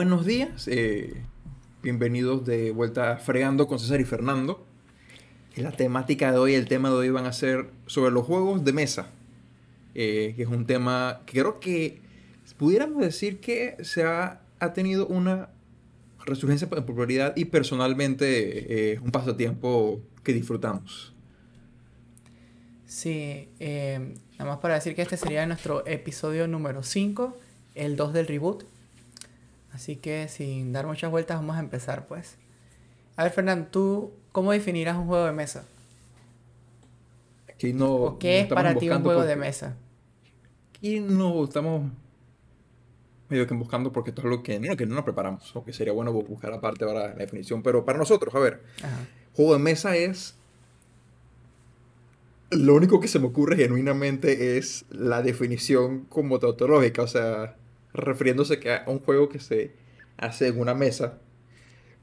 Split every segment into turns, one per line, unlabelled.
buenos días. eh, bienvenidos de vuelta a Fregando con César y Fernando. La temática de hoy, el tema de hoy van a ser sobre los juegos de mesa. eh, que es un tema que creo que pudiéramos decir que se ha, ha tenido una resurgencia en popularidad y personalmente eh, un pasatiempo que disfrutamos.
Sí, eh, nada más para decir que este sería nuestro episodio número 5, el 2 del reboot. Así que sin dar muchas vueltas vamos a empezar pues. A ver Fernando, ¿tú cómo definirás un juego de mesa?
Aquí no,
¿O qué
no
es para ti un juego
por-
de mesa?
Aquí no estamos medio que buscando porque esto es lo que no, que no nos preparamos, o que sería bueno buscar aparte ahora la definición, pero para nosotros, a ver,
Ajá.
juego de mesa es lo único que se me ocurre genuinamente es la definición como tautológica, o sea, refiriéndose que a un juego que se hace en una mesa,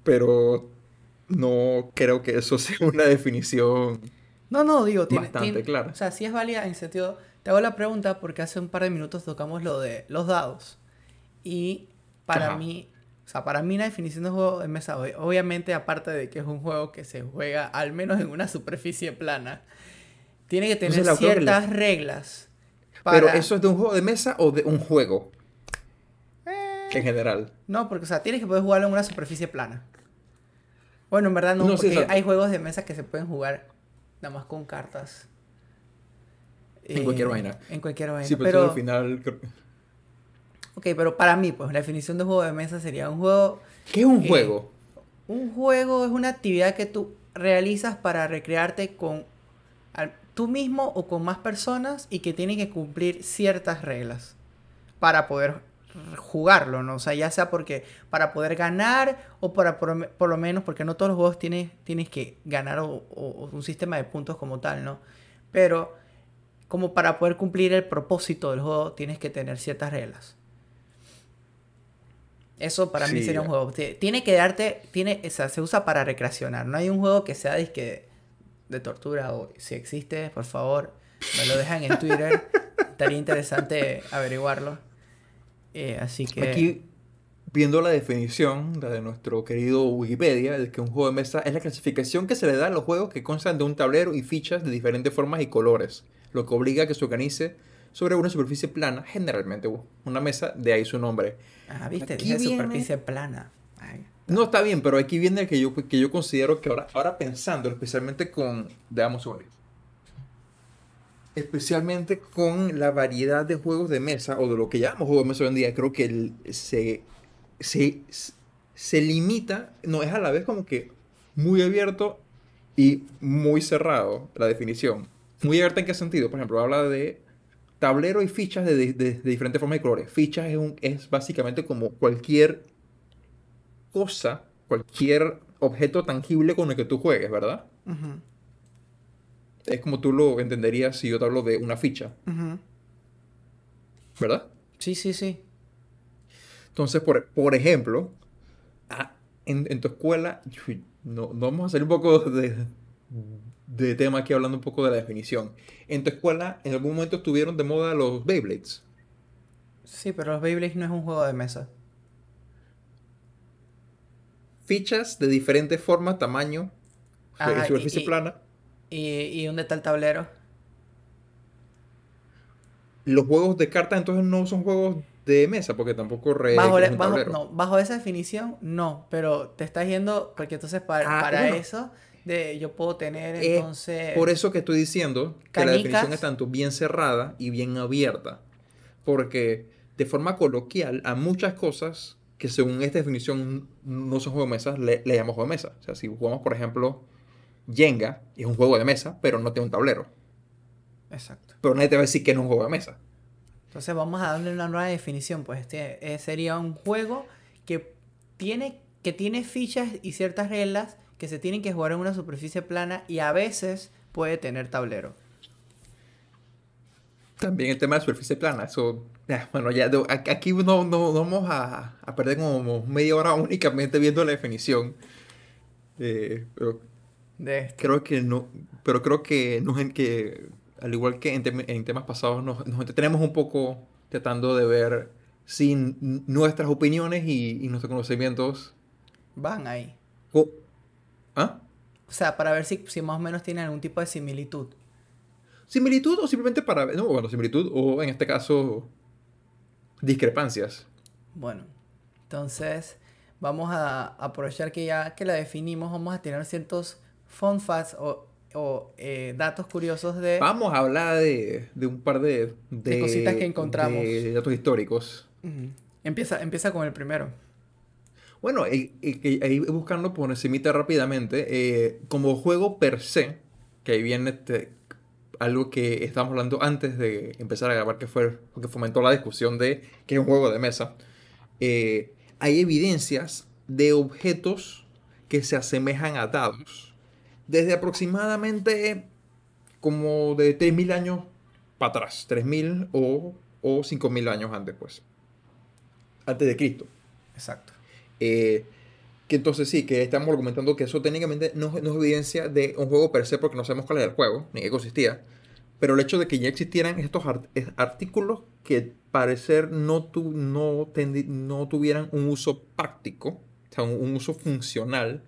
pero no creo que eso sea una definición
No, no, digo, tiene,
Bastante
tiene-
clara.
O sea, sí es válida en sentido. Te hago la pregunta porque hace un par de minutos tocamos lo de los dados. Y para
Ajá.
mí, o sea, para mí la definición de juego de mesa, ob- obviamente, aparte de que es un juego que se juega al menos en una superficie plana, tiene que tener
Entonces,
ciertas reglas.
Pero eso es de un juego de mesa o de un juego en general.
No, porque, o sea, tienes que poder jugarlo en una superficie plana. Bueno, en verdad no,
No,
porque hay juegos de mesa que se pueden jugar nada más con cartas.
En cualquier vaina.
En cualquier vaina.
Sí, pero,
pero,
al final.
ok, pero para mí, pues la definición de juego de mesa sería un juego.
¿Qué es un
Eh,
juego?
Un juego es una actividad que tú realizas para recrearte con al- tú mismo o con más personas y que tiene que cumplir ciertas reglas para poder jugarlo, ¿no? O sea, ya sea porque para poder ganar o para por, por lo menos, porque no todos los juegos tienes, tienes que ganar o, un sistema de puntos como tal, ¿no? Pero como para poder cumplir el propósito del juego tienes que tener ciertas reglas. Eso para mí sería un juego. Tiene que darte, tiene, o sea, se usa para recreacionar. No hay un juego que sea disque de tortura o si existe, por favor, me lo dejan en Twitter. Estaría interesante averiguarlo. Eh, así que
Aquí, viendo la definición la de nuestro querido Wikipedia, de que un juego de mesa es la clasificación que se le da a los juegos que constan de un tablero y fichas de diferentes formas y colores, lo que obliga a que se organice sobre una superficie plana, generalmente una mesa, de ahí su nombre.
Ah, viste,
Aquí
dije
viene-
superficie plana. Ay,
No está bien, pero aquí viene el que yo, que yo considero que ahora, ahora pensando, especialmente con, veamos un. Especialmente con la variedad de juegos de mesa, o de lo que llamamos juegos de mesa hoy en día, creo que se, se, se limita, no es a la vez como que muy abierto y muy cerrado la definición. Muy abierta en qué sentido, por ejemplo, habla de tablero y fichas de, de- diferentes formas y colores. Fichas es, un, es básicamente como cualquier cosa, cualquier objeto tangible con el que tú juegues, ¿verdad?
ujú,
Es como tú lo entenderías si yo te hablo de una ficha. ¿verdad?
Sí, sí, sí.
Entonces, por, por ejemplo, ah, en, en tu escuela, no, no vamos a salir un poco de, de tema aquí hablando un poco de la definición. En tu escuela, en algún momento estuvieron de moda los Beyblades.
Sí, pero los Beyblades no es un juego de mesa.
Fichas de diferentes formas, tamaño,
Ajá, y-
superficie
y-
plana.
¿Y, y dónde está el tablero?
Los juegos de cartas entonces no son juegos de mesa, porque tampoco re
Bajo, la-
un
bajo-
tablero.
no, bajo esa definición, no, pero te estás yendo, porque entonces para,
Ah,
para
bueno.
eso, de, yo puedo tener
Es
entonces...
Por eso que estoy diciendo que la definición es tanto bien cerrada y bien abierta. Porque de forma coloquial a muchas cosas que según esta definición no son juegos de mesa, le, le llamamos juego de mesa. O sea, si jugamos, por ejemplo, Jenga, es un juego de mesa, pero no tiene un tablero.
Exacto.
Pero nadie te va a decir que no es un juego de mesa.
Entonces vamos a darle una nueva definición, pues este eh, sería un juego que tiene, que tiene fichas y ciertas reglas que se tienen que jugar en una superficie plana y a veces puede tener tablero.
También el tema de superficie plana, eso, bueno, ya aquí no, no- no vamos a, a perder como media hora únicamente viendo la definición. Eh, pero
De este.
creo que no, pero creo que, nos que al igual que en, tem- en temas pasados, nos, nos entretenemos un poco tratando de ver sin nuestras opiniones y, y nuestros conocimientos.
Van ahí.
¿Ah?
O sea, para ver si, si más o menos tienen algún tipo de similitud.
¿Similitud o simplemente para ver? No, bueno, similitud o en este caso discrepancias.
Bueno, entonces vamos a aprovechar que ya que la definimos, vamos a tener ciertos fun facts o, o, eh, datos curiosos de...
Vamos a hablar de, de un par de,
De cositas que encontramos.
de datos históricos.
Empieza, empieza con el primero.
Bueno, eh, eh, ahí buscando por encimita rápidamente, eh, como juego per se, que ahí viene este, algo que estábamos hablando antes de empezar a grabar, que fue lo que fomentó la discusión de que es un juego de mesa, eh, hay evidencias de objetos que se asemejan a dados desde aproximadamente como de 3.000 años para atrás, 3.000 o, o 5.000 años antes, pues, antes de Cristo.
Exacto.
Eh, que entonces sí, que estamos argumentando que eso técnicamente no, no es evidencia de un juego per se porque no sabemos cuál era el juego, ni qué consistía. Pero el hecho de que ya existieran estos art- es- artículos que parecer no, tu- no, no tuvieran un uso práctico, o sea, un, un uso funcional,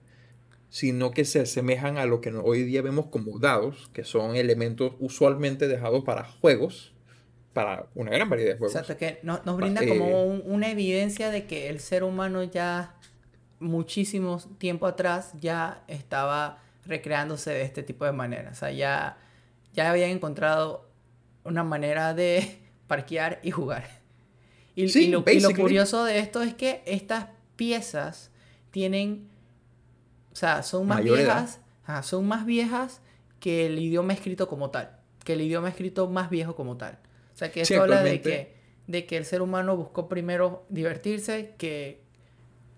sino que se asemejan a lo que hoy día vemos como dados, que son elementos usualmente dejados para juegos, para una gran variedad de juegos.
Exacto, que no- nos brinda
eh,
como un- una evidencia de que el ser humano ya muchísimo tiempo atrás ya estaba recreándose de este tipo de maneras. O sea, ya, ya habían encontrado una manera de parquear y jugar. Y,
Sí,
y lo, y lo
basically.
curioso de esto es que estas piezas tienen, sea, son más
Mayor
viejas, ajá, son más viejas que el idioma escrito como tal, que el idioma escrito más viejo como tal. O sea, que esto habla de que, de que el ser humano buscó primero divertirse que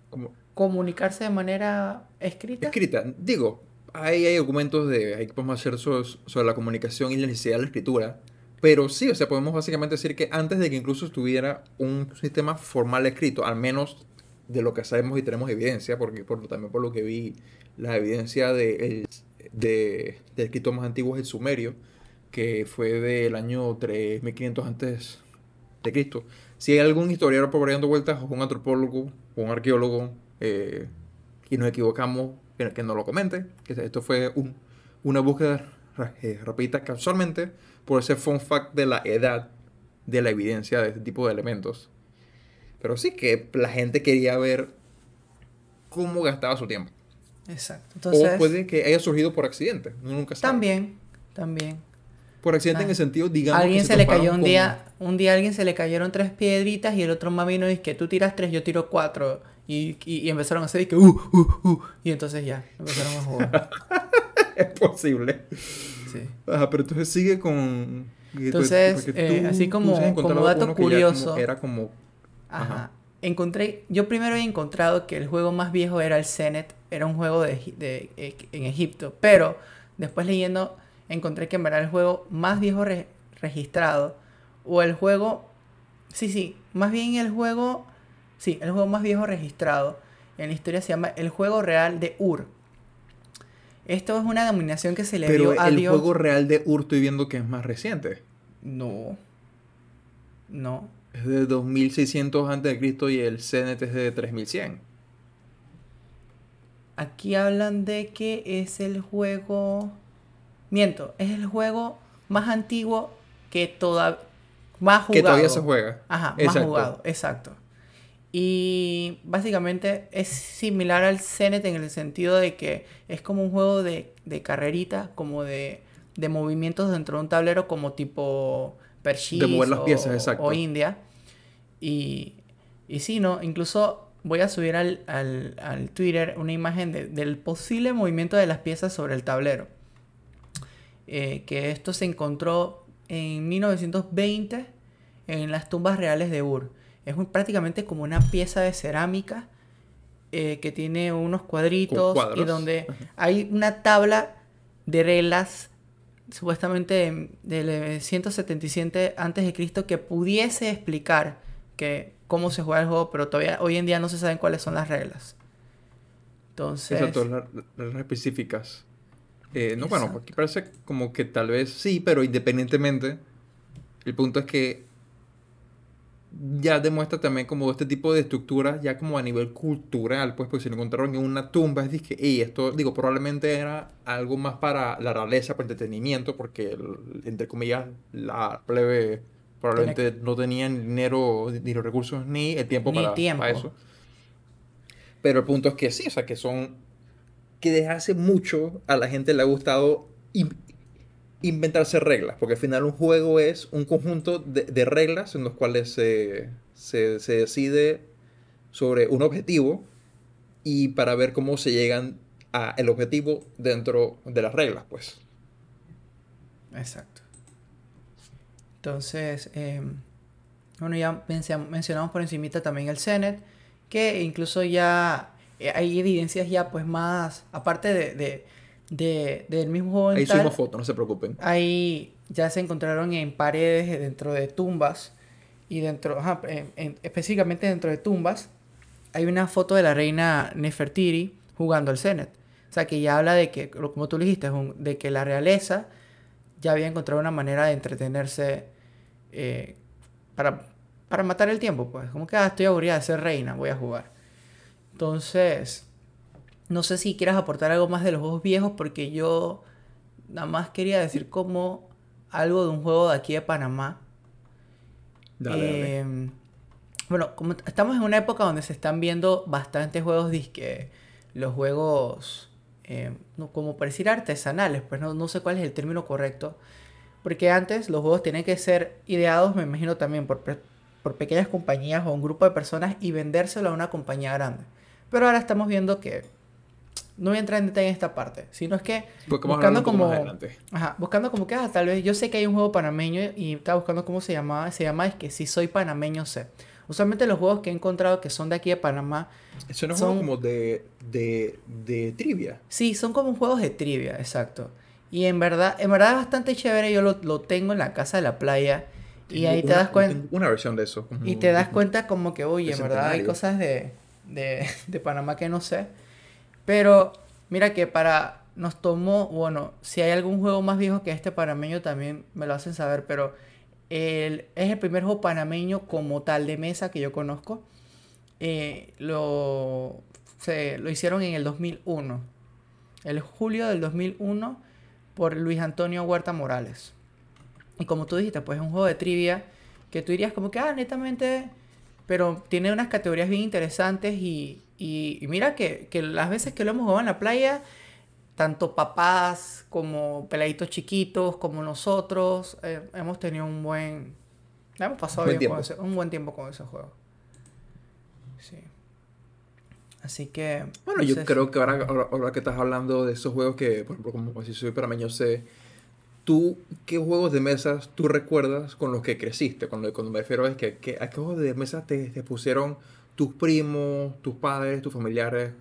Como,
comunicarse de manera escrita.
escrita. Digo, hay, hay documentos de ahí que podemos hacer sobre, sobre la comunicación y la necesidad de la escritura. Pero sí, o sea, podemos básicamente decir que antes de que incluso estuviera un sistema formal escrito, al menos de lo que sabemos y tenemos evidencia, porque por, también por lo que vi, la evidencia de, de, de escritos más antiguos es el sumerio, que fue del año 3500 antes de Cristo. Si hay algún historiador por ahí dando vueltas, o un antropólogo, o un arqueólogo, eh, y nos equivocamos, que, que nos lo comente, que esto fue un- una búsqueda eh, rapidita casualmente por ese fun fact de la edad de la evidencia de este tipo de elementos. Pero sí que la gente quería ver cómo gastaba su tiempo.
Exacto. Entonces,
o puede que haya surgido por accidente, uno nunca sabe.
también, también.
Por accidente en
Ah.
el sentido, digamos,
alguien
que
se le
toparon
cayó un
con-
día, un día a alguien se le cayeron tres piedritas y el otro más vino y dice que tú tiras tres, yo tiro cuatro. Y, y, y empezaron a hacer y que uh, uh, uh. Y entonces ya, empezaron a jugar.
Es posible.
Sí.
Ajá, pero entonces sigue con...
Entonces, eh, así como- como dato curioso.
como era como...
Ajá.
Ajá.
Encontré, yo primero había encontrado que el juego más viejo era el Zenet, era un juego de, eh, en Egipto, pero después leyendo encontré que en verdad el juego más viejo re- registrado, o el juego, sí, sí, más bien el juego, sí, el juego más viejo registrado en la historia se llama el juego real de Ur. Esto es una denominación que se le
Pero
dio a
el
Dios.
juego real de Ur estoy viendo que es más reciente.
No. No.
Es de 2600 antes de Cristo y el Zenet es de 3100.
Aquí hablan de que es el juego. Miento, es el juego más antiguo que toda... más jugado.
Que todavía se juega.
Ajá, más
Exacto.
jugado, exacto. Y básicamente es similar al Zenet en el sentido de que es como un juego de, de carrerita, como de, de movimientos dentro de un tablero, como tipo
De mover las
o,
piezas, exacto.
o India. Y, y sí, ¿no? Incluso voy a subir al, al, al Twitter una imagen de- del posible movimiento de las piezas sobre el tablero. Eh, que esto se encontró en 1920 en las tumbas reales de Ur. Es un- prácticamente como una pieza de cerámica eh, que tiene unos cuadritos y donde hay una tabla de reglas supuestamente de- del 177 antes de Cristo que pudiese explicar que cómo se juega el juego, pero todavía hoy en día no se saben cuáles son las reglas. Entonces,
Exacto, las las reglas específicas. Eh, no, bueno, aquí parece como que tal vez sí, pero independientemente, el punto es que ya demuestra también como este tipo de estructuras ya como a nivel cultural, pues, pues si lo encontraron en una tumba, es que, y esto, digo, probablemente era algo más para la realeza, para entretenimiento, porque, entre comillas, la plebe probablemente no tenía ni dinero, ni los recursos, ni el tiempo, para,
tiempo. para
eso. Pero el punto es que sí, o sea, que son, que desde hace mucho a la gente le ha gustado inventarse reglas, porque al final un juego es un conjunto de, reglas en los cuales se, decide sobre un objetivo y para ver cómo se llegan a el objetivo dentro de las reglas, pues.
Exacto. Entonces, em, bueno, ya mencionamos por encimita también el Senet, que incluso ya eh, hay evidencias ya pues más, aparte de, del mismo juego.
Ahí subimos fotos, no se preocupen.
Ahí ya se encontraron en paredes dentro de tumbas y dentro, ajá, específicamente dentro de tumbas, hay una foto de la reina Nefertiri jugando al Zenet. O sea, que ya habla de que, como tú dijiste, de que la realeza ya había encontrado una manera de entretenerse eh, para, para matar el tiempo, pues. Como que, ah, estoy aburrida de ser reina, voy a jugar. Entonces, no sé si quieras aportar algo más de los juegos viejos, porque yo nada más quería decir como algo de un juego de aquí de Panamá. Em, bueno, como estamos en una época donde se están viendo bastantes juegos disque, los juegos, em, como por decir artesanales, pues no, no sé cuál es el término correcto. Porque antes los juegos tenían que ser ideados, me imagino también, por, por pequeñas compañías o un grupo de personas y vendérselo a una compañía grande. Pero ahora estamos viendo que no voy a entrar en detalle en esta parte, sino es que buscando como, ajá, buscando como que, ah, tal vez yo sé que hay un juego panameño y estaba buscando cómo se llamaba, se llama es que si soy panameño sé. Usualmente los juegos que he encontrado que son de aquí de Panamá
son, son como de, de, de, trivia.
Sí, son como juegos de trivia, exacto. Y en verdad, en verdad es bastante chévere, yo lo, lo tengo en la casa de la playa. Y ahí te das cuenta.
Una versión de eso.
Y te das cuenta como que, oye, en verdad hay cosas de, de, de Panamá que no sé. Pero mira que para nos tomó, bueno, si hay algún juego más viejo que este panameño también me lo hacen saber, pero el, es el primer juego panameño como tal de mesa que yo conozco. Eh, lo, se, lo hicieron en el 2001, el julio del 2001, por Luis Antonio Huerta Morales. Y como tú dijiste, pues es un juego de trivia que tú dirías como que, ah, netamente, pero tiene unas categorías bien interesantes y, y, mira que, las veces que lo hemos jugado en la playa, tanto papás como peladitos chiquitos, como nosotros, eh, hemos tenido un buen... Hemos pasado bien con un buen tiempo con ese juego. Sí. Así que...
Bueno, yo creo que ahora, ahora, que estás hablando de esos juegos que, por ejemplo, como si soy para yo sé, ¿tú qué juegos de mesas tú recuerdas con los que creciste? Cuando, cuando me refiero es que, que, a qué juegos de mesas te, te pusieron tus primos, tus padres, tus familiares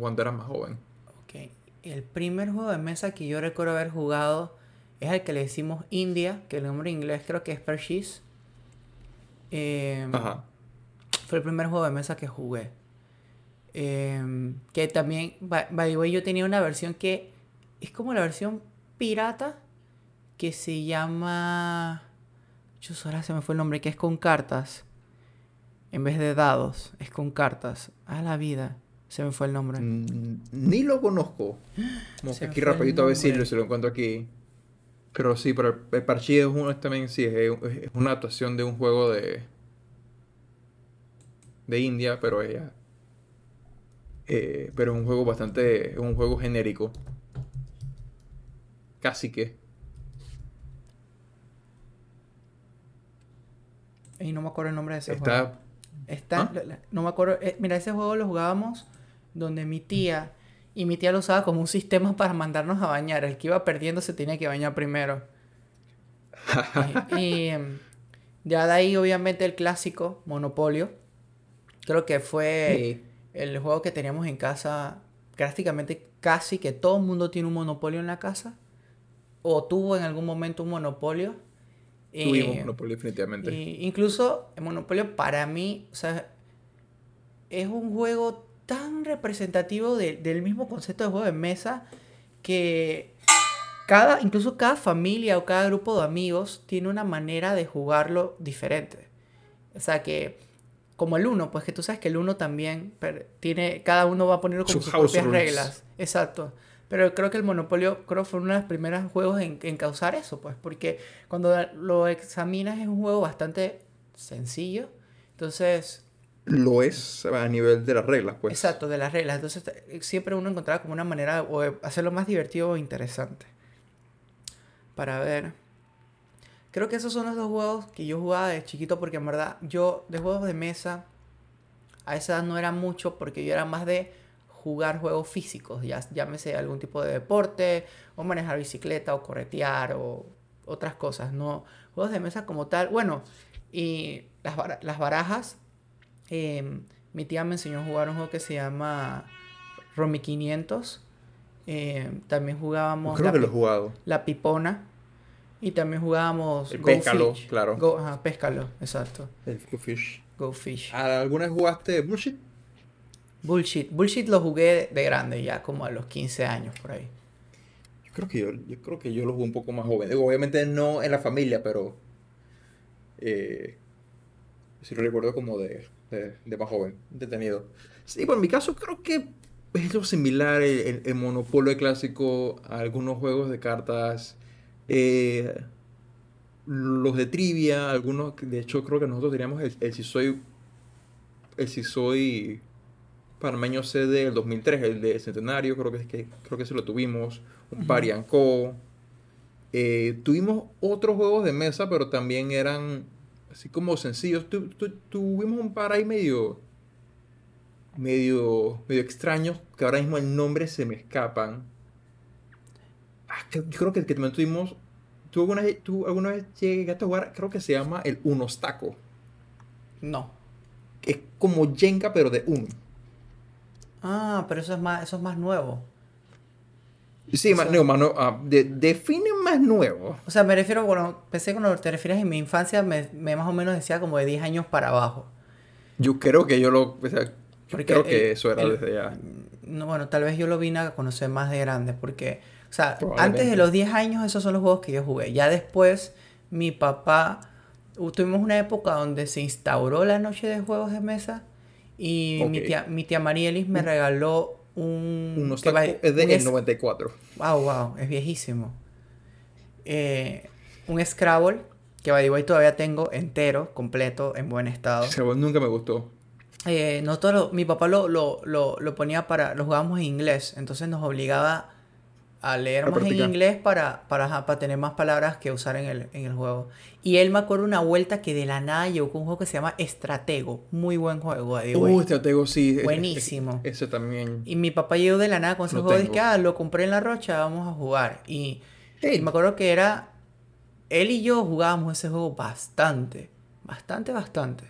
cuando eras más joven?
Ok. El primer juego de mesa que yo recuerdo haber jugado es el que le decimos India, que el nombre en inglés creo que es Perchis. Em, Ajá. Fue el primer juego de mesa que jugué. Em, que también, by, the way, yo tenía una versión que es como la versión pirata que se llama. Yo ahora se me fue el nombre, que es con cartas. En vez de dados, es con cartas. A la vida. Se me fue el nombre.
Mm, ni lo conozco. Como que aquí rapidito a ver si lo encuentro aquí. Pero sí, pero el Parchí es uno también, sí, es, una actuación de un juego de. de India, pero ella. Eh, pero es un juego bastante. Es un juego genérico. Casi que.
Y no me acuerdo el nombre de ese Está Está, ¿Ah? no me acuerdo. Eh, mira, ese juego lo jugábamos donde mi tía. Y mi tía lo usaba como un sistema para mandarnos a bañar. El que iba perdiendo se tenía que bañar primero. y, em, ya de ahí, obviamente, el clásico, Monopolio. Creo que fue el juego que teníamos en casa. Prácticamente casi que todo el mundo tiene un monopolio en la casa. O tuvo en algún momento un monopolio.
Tuvimos eh, definitivamente.
incluso el Monopolio para mí, o sea, es un juego tan representativo del mismo concepto de juego de mesa que cada, incluso cada familia o cada grupo de amigos tiene una manera de jugarlo diferente. O sea que, como el uno, pues que tú sabes que el uno también tiene, cada uno va poniendo como
Sus
sus propias
rules.
reglas. Exacto. Pero creo que el Monopolio creo fue uno de los primeros juegos en, en causar eso, pues, porque cuando lo examinas es un juego bastante sencillo. Entonces,
Lo es a nivel de las reglas, pues.
Exacto, de las reglas. Entonces siempre uno encontraba como una manera o de hacerlo más divertido o interesante. Para ver. Creo que esos son los dos juegos que yo jugaba de chiquito porque en verdad yo de juegos de mesa a esa edad no era mucho porque yo era más de jugar juegos físicos, ya llámese algún tipo de deporte o manejar bicicleta o corretear o otras cosas, no juegos de mesa como tal. Bueno, y las, las barajas eh, mi tía me enseñó a jugar un juego que se llama Romy 500. Eh, también jugábamos
Creo
la,
que lo he jugado.
la pipona. Y también jugábamos
El
Go Fish.
claro.
Go, ajá, exacto.
El Go Fish.
Go Fish.
¿Alguna vez jugaste Bullshit?
Bullshit. Bullshit lo jugué de grande, ya como a los 15 años por ahí.
Yo creo que yo, yo creo que yo lo jugué un poco más joven. Obviamente no en la familia, pero eh, sí lo recuerdo como de, de, más joven, detenido. Sí, bueno, en mi caso creo que es lo similar el, el, Monopolio clásico algunos juegos de cartas. eh, los de trivia, algunos, de hecho creo que nosotros teníamos el, el si soy el si soy panameño C del 2003, el de Centenario, creo que, que creo que se lo tuvimos, un
Ujú.
Parianco. Eh, tuvimos otros juegos de mesa, pero también eran así como sencillos. Tu- tu- tuvimos un par ahí medio, medio, medio extraños, que ahora mismo el nombre se me escapan. Ah, que- yo creo que, que también tuvimos, ¿tú alguna, vez- tú alguna vez llegaste a jugar? Creo que se llama el Unostaco,
No.
que es como Jenga, pero de uno.
Ah, pero eso es más, eso es más nuevo.
Sí,
O
más, no, más no- ah, de- define más nuevo.
O sea, me refiero, bueno, pensé cuando te refieres en mi infancia, me, me más o menos decía como de 10 años para abajo.
Yo creo que yo lo. o sea, yo
Porque
creo que eso era
el-
desde ya.
No, bueno, tal vez yo lo vine a conocer más de grande, porque, o sea, antes de los 10 años esos son los juegos que yo jugué. Ya después, mi papá, tuvimos una época donde se instauró la noche de juegos de mesa y mi tía, mi tía Marielis me regaló un...
Unos
va-
es de
un
el
es-
94.
Wow, wow, es viejísimo. Eh, un Scrabble, que by the way todavía tengo entero, completo, en buen estado.
Juego nunca me gustó.
Eh, nosotros, mi papá lo, lo, lo, lo ponía para, lo jugábamos en inglés, entonces nos obligaba a leer
A
más en inglés para, para, para tener más palabras que usar en el, en el juego. Y él me acuerdo una vuelta que de la nada llegó con un juego que se llama Estratego, muy buen juego.
Uh, estratego sí.
Buenísimo.
Ese, también.
Y mi papá llegó de la nada con ese juego dije, ah, lo compré en la rocha, vamos a jugar. Y,
Hey.
y me acuerdo que era, él y yo jugábamos ese juego bastante, bastante, bastante.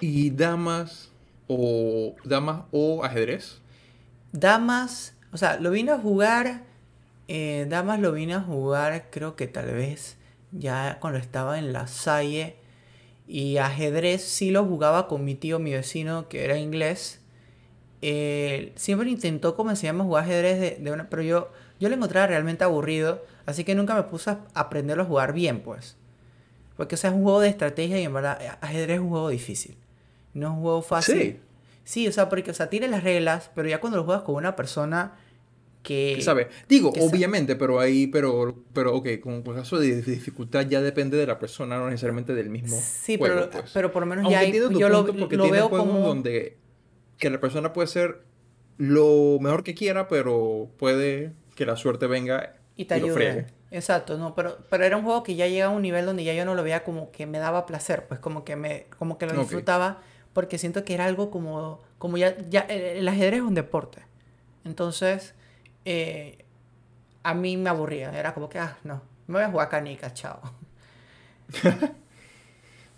¿Y damas o damas o ajedrez?
Damas, o sea, lo vine a jugar, eh, Damas lo vine a jugar creo que tal vez ya cuando estaba en la Salle. Y ajedrez sí lo jugaba con mi tío, mi vecino, que era inglés. Eh, siempre intentó como enseñarme a jugar ajedrez, de, de una, pero yo, yo lo encontraba realmente aburrido. Así que nunca me puse a aprenderlo a jugar bien, pues. Porque, o sea, es un juego de estrategia y en verdad, eh, ajedrez es un juego difícil. No es un juego fácil.
Sí.
Sí, o sea, porque, o sea, tiene las reglas, pero ya cuando lo juegas con una persona que...
¿Qué sabe? Digo,
que
obviamente, pero ahí, pero, pero, ok, con con caso de dificultad ya depende de la persona, no necesariamente del mismo
Sí,
juego,
pero,
pues.
pero por lo menos
Aunque
ya hay- yo lo,
porque
lo veo como...
donde que la persona puede ser lo mejor que quiera, pero puede que la suerte venga
Y te
lo
ayuda.
friegue.
Exacto, no, pero, pero era un juego que ya llegaba a un nivel donde ya yo no lo veía como que me daba placer, pues como que me, como que lo disfrutaba, porque siento que era algo como, como ya, ya, el, el ajedrez es un deporte. Entonces, eh, a mí me aburría, era como que, ah, no, me voy a jugar canica, chao.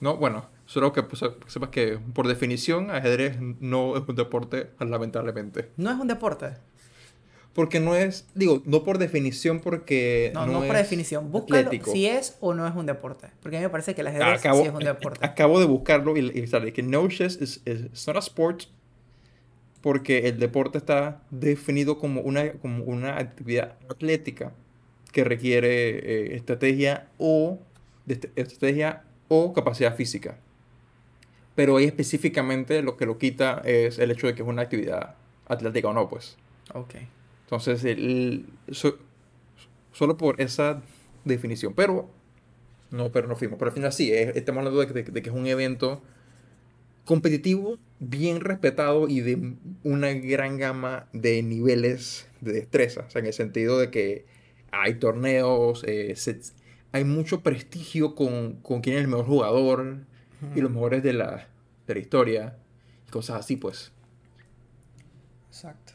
No, bueno, solo que pues, sepas que por definición ajedrez no es un deporte, lamentablemente.
No es un deporte.
Porque no es, digo, no por definición porque
No, no, por
es
definición. Búscalo
atlético.
si es o no es un deporte. Porque a mí me parece que el ajedrez
Acabo,
sí es un deporte.
acabo de buscarlo y, y sale que no chess is, is it's not a sport porque el deporte está definido como una, como una actividad atlética que requiere eh, estrategia o de est- estrategia o capacidad física. Pero ahí específicamente lo que lo quita es el hecho de que es una actividad atlética o no, pues.
Ok.
Entonces, el, so- solo por esa definición. Pero, no, pero no fuimos. Pero al final sí, es- estamos hablando de, que- de que es un evento competitivo, bien respetado y de una gran gama de niveles de destreza. O sea, en el sentido de que hay torneos, eh, hay mucho prestigio con, con quién es el mejor jugador y los mejores de la, de la historia y cosas así, pues.
Exacto.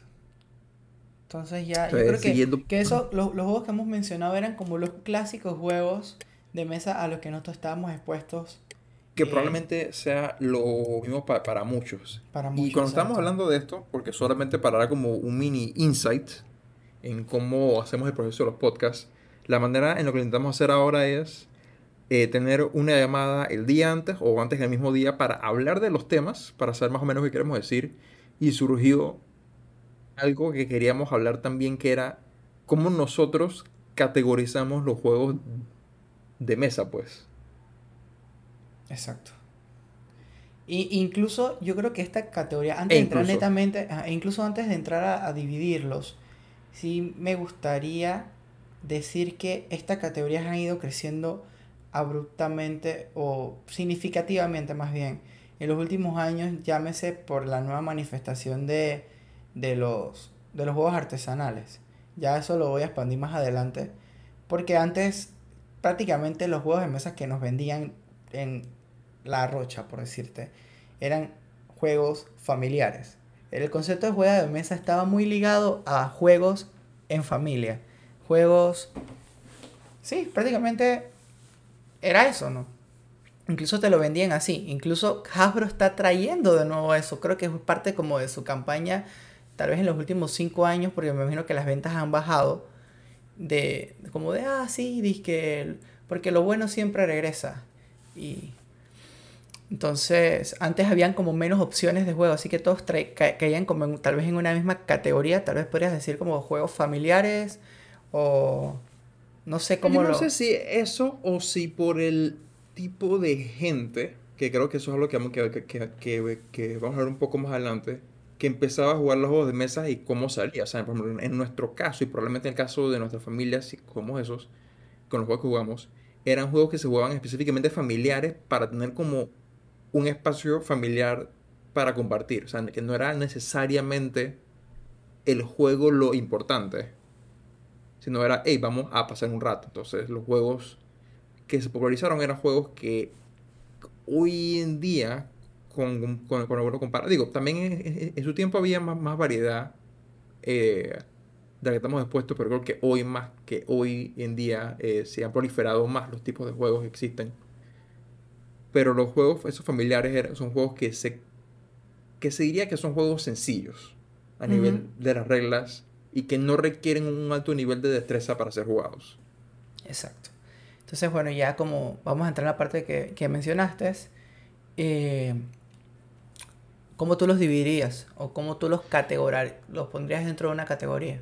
Entonces ya, yo creo que,
siguiendo-
que eso, los, los juegos que hemos mencionado eran como los clásicos juegos de mesa a los que nosotros estábamos expuestos
Que
Eh,
probablemente sea lo mismo pa- para muchos.
para
Y cuando estamos hablando de esto, porque solamente para dar como un mini insight en cómo hacemos el proceso de los podcasts, la manera en lo que intentamos hacer ahora es eh, tener una llamada el día antes o antes del mismo día para hablar de los temas, para saber más o menos qué queremos decir. Y surgió algo que queríamos hablar también, que era cómo nosotros categorizamos los juegos de mesa, pues.
Exacto. Y incluso yo creo que esta categoría, antes
E
de entrar
incluso-
netamente, e incluso antes de entrar a, a dividirlos, sí me gustaría decir que estas categorías han ido creciendo abruptamente o significativamente más bien en los últimos años, llámese por la nueva manifestación de, de los, de los juegos artesanales. Ya eso lo voy a expandir más adelante, porque antes prácticamente los juegos de mesa que nos vendían en la rocha, por decirte, eran juegos familiares. El concepto de juego de mesa estaba muy ligado a juegos en familia. Juegos... Sí, prácticamente era eso, ¿no? Incluso te lo vendían así. Incluso Hasbro está trayendo de nuevo eso. Creo que es parte como de su campaña, tal vez en los últimos cinco años, porque me imagino que las ventas han bajado. De como de, ah, sí, que el- porque lo bueno siempre regresa. Y entonces, antes habían como menos opciones de juego, así que todos ca- caían como en- tal vez en una misma categoría, tal vez podrías decir como juegos familiares o no sé cómo
Yo no
lo...
sé si eso o si por el tipo de gente, que creo que eso es algo que, vamos- que, que, que, que- que vamos a ver un poco más adelante, que empezaba a jugar los juegos de mesa y cómo salía. O sea, por ejemplo, en nuestro caso, y probablemente en el caso de nuestras familias, como esos, con los juegos que jugamos, eran juegos que se jugaban específicamente familiares para tener como un espacio familiar para compartir. O sea, que no era necesariamente el juego lo importante sino era, hey, vamos a pasar un rato. Entonces, los juegos que se popularizaron eran juegos que hoy en día, con, con, con alguno compara, digo, también en su tiempo había más, más variedad eh, de la que estamos expuestos, pero creo que hoy más que hoy en día eh, se han proliferado más los tipos de juegos que existen. Pero los juegos, esos familiares, eran- son juegos que se, que se diría que son juegos sencillos a nivel de las reglas y que no requieren un alto nivel de destreza para ser jugados.
Exacto. Entonces, bueno, ya como vamos a entrar en la parte que, que mencionaste, eh, ¿cómo tú los dividirías? ¿O cómo tú los los pondrías dentro de una categoría?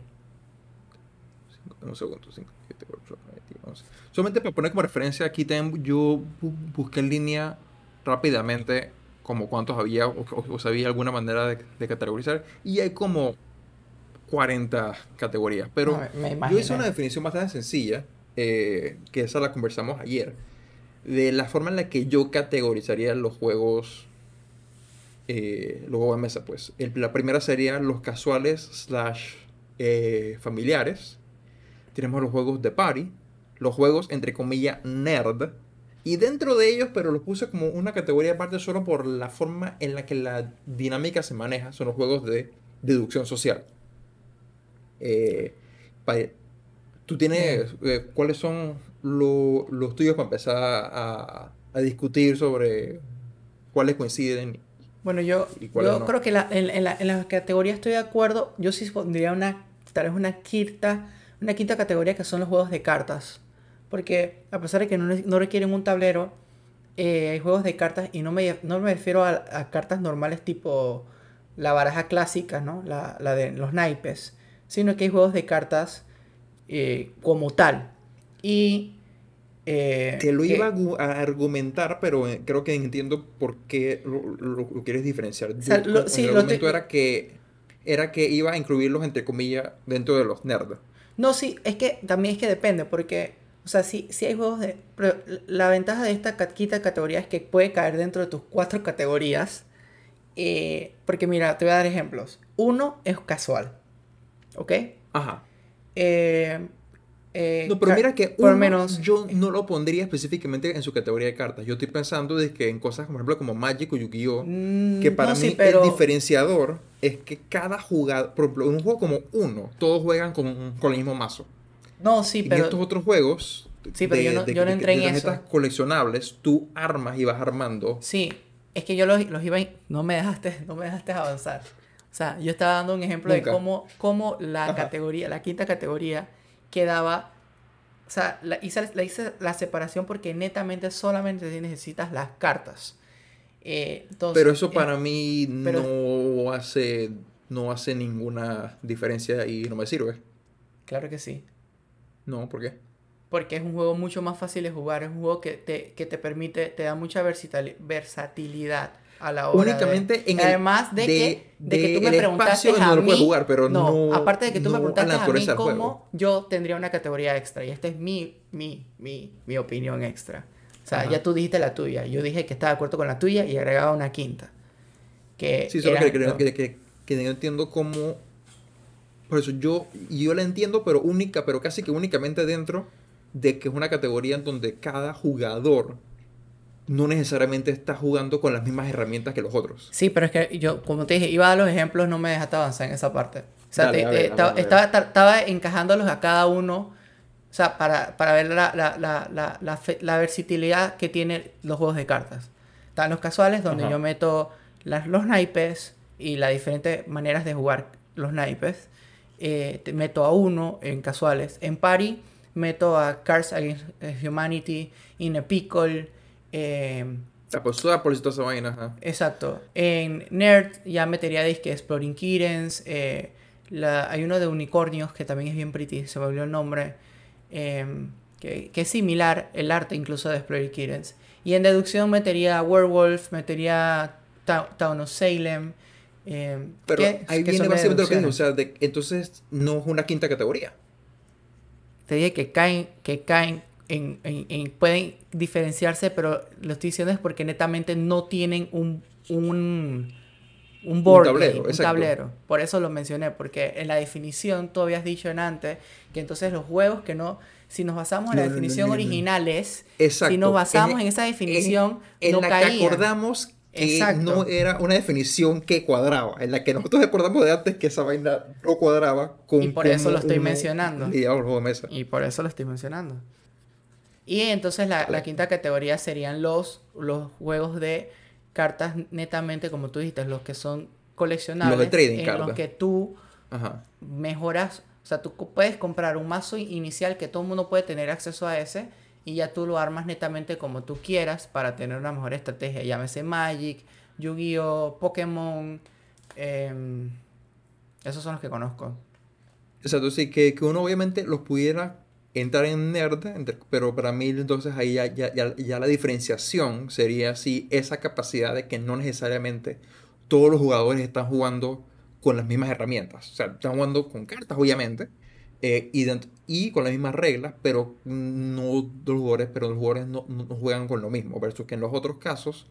Un segundo, 5, 7, 8, 9, 10, 11. Solamente para poner como referencia, aquí también yo bu- busqué en línea rápidamente como cuántos había o, o- o sabía alguna manera de, de categorizar y hay como 40 categorías. Pero
me
yo hice una definición bastante sencilla, eh, que esa la conversamos ayer, de la forma en la que yo categorizaría los juegos, eh, los juegos de mesa. Pues El- la primera sería los casuales slash eh, familiares. Tenemos los juegos de party, los juegos entre comillas nerd. Y dentro de ellos, pero los puse como una categoría aparte solo por la forma en la que la dinámica se maneja, son los juegos de deducción social. Eh, ¿Tú tienes eh, cuáles son lo- los tuyos para empezar a, a discutir sobre cuáles coinciden?
Bueno, yo,
¿Y cuáles
yo
no?
creo que la- en, en la, en la categoría estoy de acuerdo. Yo sí pondría una, tal vez una quinta, una quinta categoría que son los juegos de cartas. Porque a pesar de que no, no requieren un tablero, eh, hay juegos de cartas y no me, no me refiero a, a cartas normales tipo la baraja clásica, ¿no? La, la de los naipes. Sino que hay juegos de cartas eh, como tal. Y Eh,
Te lo iba a, gu- a argumentar, pero eh, creo que entiendo por qué lo, lo- lo quieres diferenciar.
O sea, lo- sí,
el argumento
te-
era que era que iba a incluirlos entre comillas dentro de los nerds.
No, sí, es que también es que depende, porque, o sea, sí, sí hay juegos de... Pero la ventaja de esta quinta categoría es que puede caer dentro de tus cuatro categorías. eh, porque mira, te voy a dar ejemplos. Uno es casual, ¿ok?
Ajá.
Eh, eh,
No, pero mira que
por
uno,
menos...
yo no lo pondría específicamente en su categoría de cartas. Yo estoy pensando de que en cosas, por ejemplo, como Magic o Yu-Gi-Oh!
Mm,
que para
no,
mí
sí, pero...
el diferenciador es que cada jugador, por ejemplo, en un juego como uno, todos juegan con, con el mismo mazo.
No, sí,
en
pero...
estos otros juegos,
Sí, pero yo no- yo no entré en
tarjetas
eso.
coleccionables, tú armas y vas armando.
Sí, es que yo los, los iba... in- No me dejaste, no me dejaste avanzar. O sea, yo estaba dando un ejemplo
Nunca.
de cómo, cómo la
Ajá.
categoría, la quinta categoría, quedaba... O sea, la hice, la hice la separación porque netamente solamente necesitas las cartas. Eh, entonces,
Pero eso
eh,
para mí
pero-
no hace no hace ninguna diferencia y no me sirve.
Claro que sí.
No, ¿por qué?
Porque es un juego mucho más fácil de jugar. Es un juego que te, que te permite, te da mucha versatili- versatilidad a la hora. de-
Únicamente en el-
Además de,
de-
que, de que tú me preguntaste a
lo puedes jugar, pero no-
aparte de que tú me
no a
preguntaste a mí cómo yo tendría una categoría extra. Y esta es mi, mi, mi, mi opinión extra. O sea,
Ajá.
ya tú dijiste la tuya. Yo dije que estaba de acuerdo con la tuya y agregaba una quinta. Que
Sí, solo que, que- que no entiendo cómo. Por eso yo, yo la entiendo, pero única, pero casi que únicamente dentro de que es una categoría en donde cada jugador no necesariamente está jugando con las mismas herramientas que los otros.
Sí, pero es que yo, como te dije, iba a dar los ejemplos, no me dejaste avanzar en esa parte. O sea,
Dale,
te-
ver,
estaba, estaba, ta- estaba encajándolos a cada uno, o sea, para, para ver la, la, la, la, la, fe- la versatilidad que tienen los juegos de cartas. Están los casuales, donde
Ajá.
yo meto las, los naipes y las diferentes maneras de jugar los naipes. Eh, te meto a uno en casuales. En party meto a Cards Against Humanity, In a Pickle, eh,
pues toda por toda esa vaina. ajá.
Exacto. En Nerd ya metería disque Exploring Kittens. eh, la, hay uno de unicornios que también es bien pretty, se me olvidó el nombre. em, que, que es similar el arte incluso de Exploring Kittens. Y en deducción metería Werewolf, metería Ta- Town of Salem. em,
Pero
que-
ahí
que
viene básicamente lo que digo. O sea, de- entonces no es una quinta categoría.
Te dije que caen, que caen en, en- en- pueden diferenciarse, pero lo estoy diciendo es porque netamente no tienen un, un, un board
tablero,
game, un tablero. Por eso lo mencioné, porque en la definición tú habías dicho en antes que entonces los juegos que no, si nos basamos en la
No, no, no,
definición
no, no.
originales,
Exacto.
si nos basamos en,
En-
esa definición,
en
no
la
caían.
que acordamos que
Exacto.
no era una definición que cuadraba, en la que nosotros acordamos de antes que esa vaina no cuadraba con
Y por eso lo estoy mencionando. Y por eso lo estoy mencionando. Y entonces la, la quinta categoría serían los, los juegos de cartas netamente, como tú dijiste, los que son coleccionables.
Los de trading
en
cartas.
los que tú
Ajá.
mejoras, o sea, tú puedes comprar un mazo inicial que todo el mundo puede tener acceso a ese y ya tú lo armas netamente como tú quieras para tener una mejor estrategia. Llámese Magic, Yu-Gi-Oh, Pokémon. em, esos son los que conozco.
Exacto, sí, que, que uno obviamente los pudiera entrar en nerd, pero para mí entonces ahí ya, la diferenciación sería así esa capacidad de que no necesariamente todos los jugadores están jugando con las mismas herramientas. O sea, están jugando con cartas, obviamente, eh, y, con las mismas reglas, pero no los jugadores, pero los jugadores no, juegan con lo mismo. Versus que en los otros casos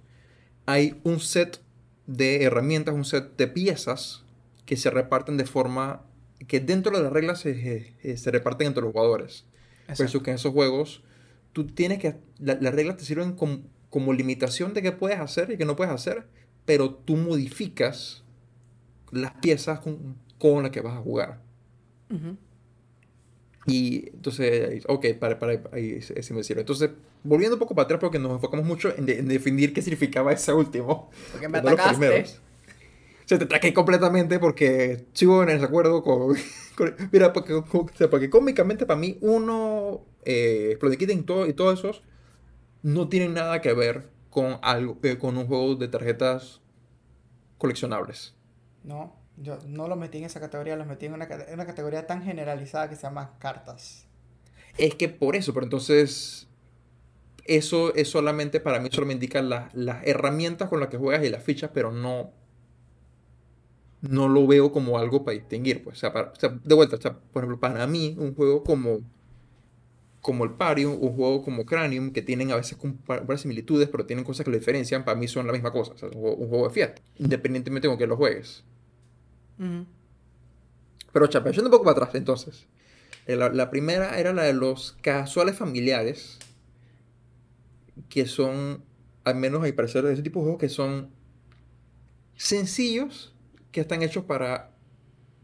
hay un set de herramientas, un set de piezas que se reparten de forma que dentro de las reglas se reparten entre los jugadores. Versus que en esos juegos tú tienes que la- las reglas te sirven como, como limitación de qué puedes hacer y qué no puedes hacer, pero tú modificas las piezas con, con las que vas a jugar.
Ujú.
Y entonces, ok, para, para, ahí sí me sirve. Entonces, volviendo un poco para atrás, porque nos enfocamos mucho en, de- en definir qué significaba ese último.
Porque me atacaste.
Sea, te ataqué completamente porque sigo en desacuerdo con... con- mira, porque, con- porque cómicamente para mí uno, eh, y, todo, y todos esos no tienen nada que ver con algo, eh, con un juego de tarjetas coleccionables.
No, yo no lo metí en esa categoría, lo metí en una, en una categoría tan generalizada que se llama cartas.
Es que por eso, pero entonces eso es solamente, para mí, solo me indica las, las herramientas con las que juegas y las fichas, pero no, no lo veo como algo para distinguir. Pues. O, sea, de vuelta, por ejemplo, para mí, un juego como, como el Parium, un juego como Cranium, que tienen a veces varias similitudes, pero tienen cosas que lo diferencian, para mí son la misma cosa. O sea, un, juego, de Fiat, independientemente de con que lo juegues. Pero, chapa, yendo un poco para atrás, entonces. Eh, la, la, primera era la de los casuales familiares, que son, al menos a mi parecer, de ese tipo de juegos que son sencillos, que están hechos para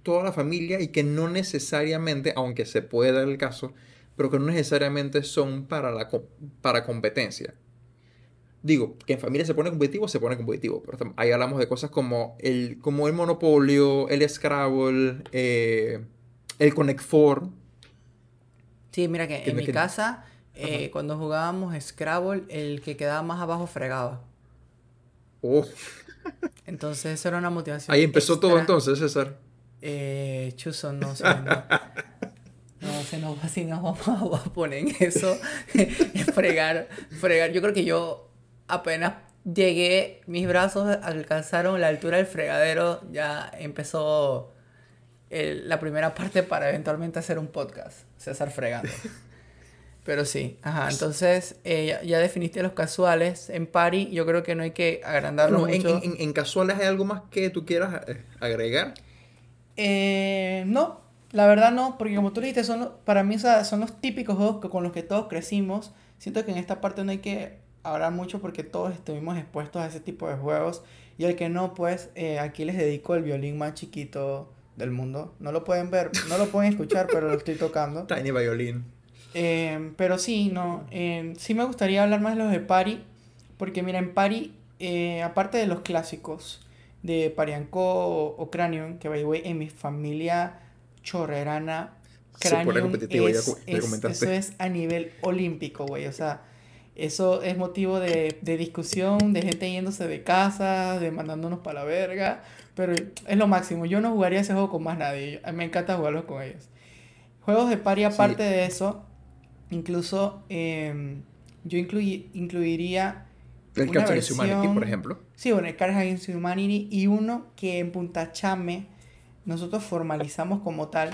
toda la familia y que no necesariamente, aunque se puede dar el caso, pero que no necesariamente son para, la, para competencia. Digo, que en familia se pone competitivo, se pone competitivo. Pero ahí hablamos de cosas como el, como el Monopolio, el Scrabble, eh, el Connect Four.
Sí, mira que, en mi casa, eh, cuando jugábamos Scrabble, el que quedaba más abajo fregaba. Oh. Entonces, eso era una motivación.
Ahí empezó todo entonces, César.
Eh, Chuzo, no sé. No, no se nos, así nos vamos a poner en eso. fregar, fregar. Yo creo que yo apenas llegué, mis brazos alcanzaron la altura del fregadero, ya empezó la primera parte para eventualmente hacer un podcast, César fregando. Pero sí, ajá. Entonces, eh, ya, definiste los casuales. En Pari, yo creo que no hay que agrandarlo mucho.
En, casuales hay algo más que tú quieras eh, agregar?
Eh, no, la verdad no, porque como tú dijiste, son, para mí son los típicos juegos con los que todos crecimos. Siento que en esta parte no hay que hablar mucho porque todos estuvimos expuestos a ese tipo de juegos. Y el que no, pues aquí les dedico el violín más chiquito del mundo. No lo pueden ver, no lo pueden escuchar, pero lo estoy tocando.
Tiny Violin.
Em, pero sí, no. Em, sí me gustaría hablar más de los de Pari. Porque mira, en Pari, eh, aparte de los clásicos de Parianco o, Cranium, que by the way, en mi familia chorrerana, Cranium es, eso es a nivel olímpico, güey. O sea, eso es motivo de, de, discusión, de gente yéndose de casa, de mandándonos para la verga. Pero es lo máximo. Yo no jugaría ese juego con más nadie. Me encanta jugarlos con ellos. Juegos de pari aparte de eso, incluso em, yo incluiría...
El Cards Against Humanity, por ejemplo.
Sí, bueno, el Cards Against Humanity y uno que en Punta Chame nosotros formalizamos como tal.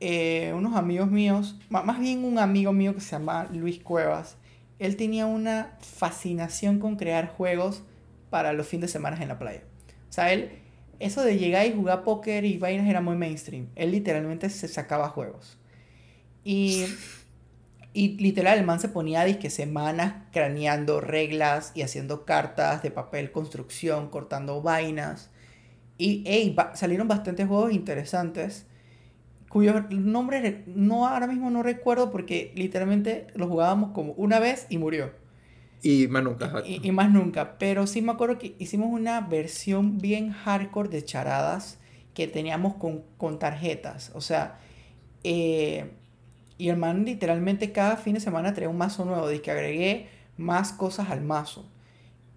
Eh, unos amigos míos, más bien un amigo mío que se llama Luis Cuevas, él tenía una fascinación con crear juegos para los fines de semana en la playa. O sea, él eso de llegar y jugar póker y vainas era muy mainstream. Él literalmente se sacaba juegos. Y, y literal, el man se ponía disque semanas craneando reglas y haciendo cartas de papel, construcción, cortando vainas. Y hey, salieron bastantes juegos interesantes cuyos nombres no ahora mismo no recuerdo porque literalmente los jugábamos como una vez y murió.
Y más nunca.
Y, más nunca. Pero sí me acuerdo que hicimos una versión bien hardcore de charadas que teníamos con, con tarjetas. O sea, eh, y el man literalmente cada fin de semana traía un mazo nuevo. De que agregué más cosas al mazo.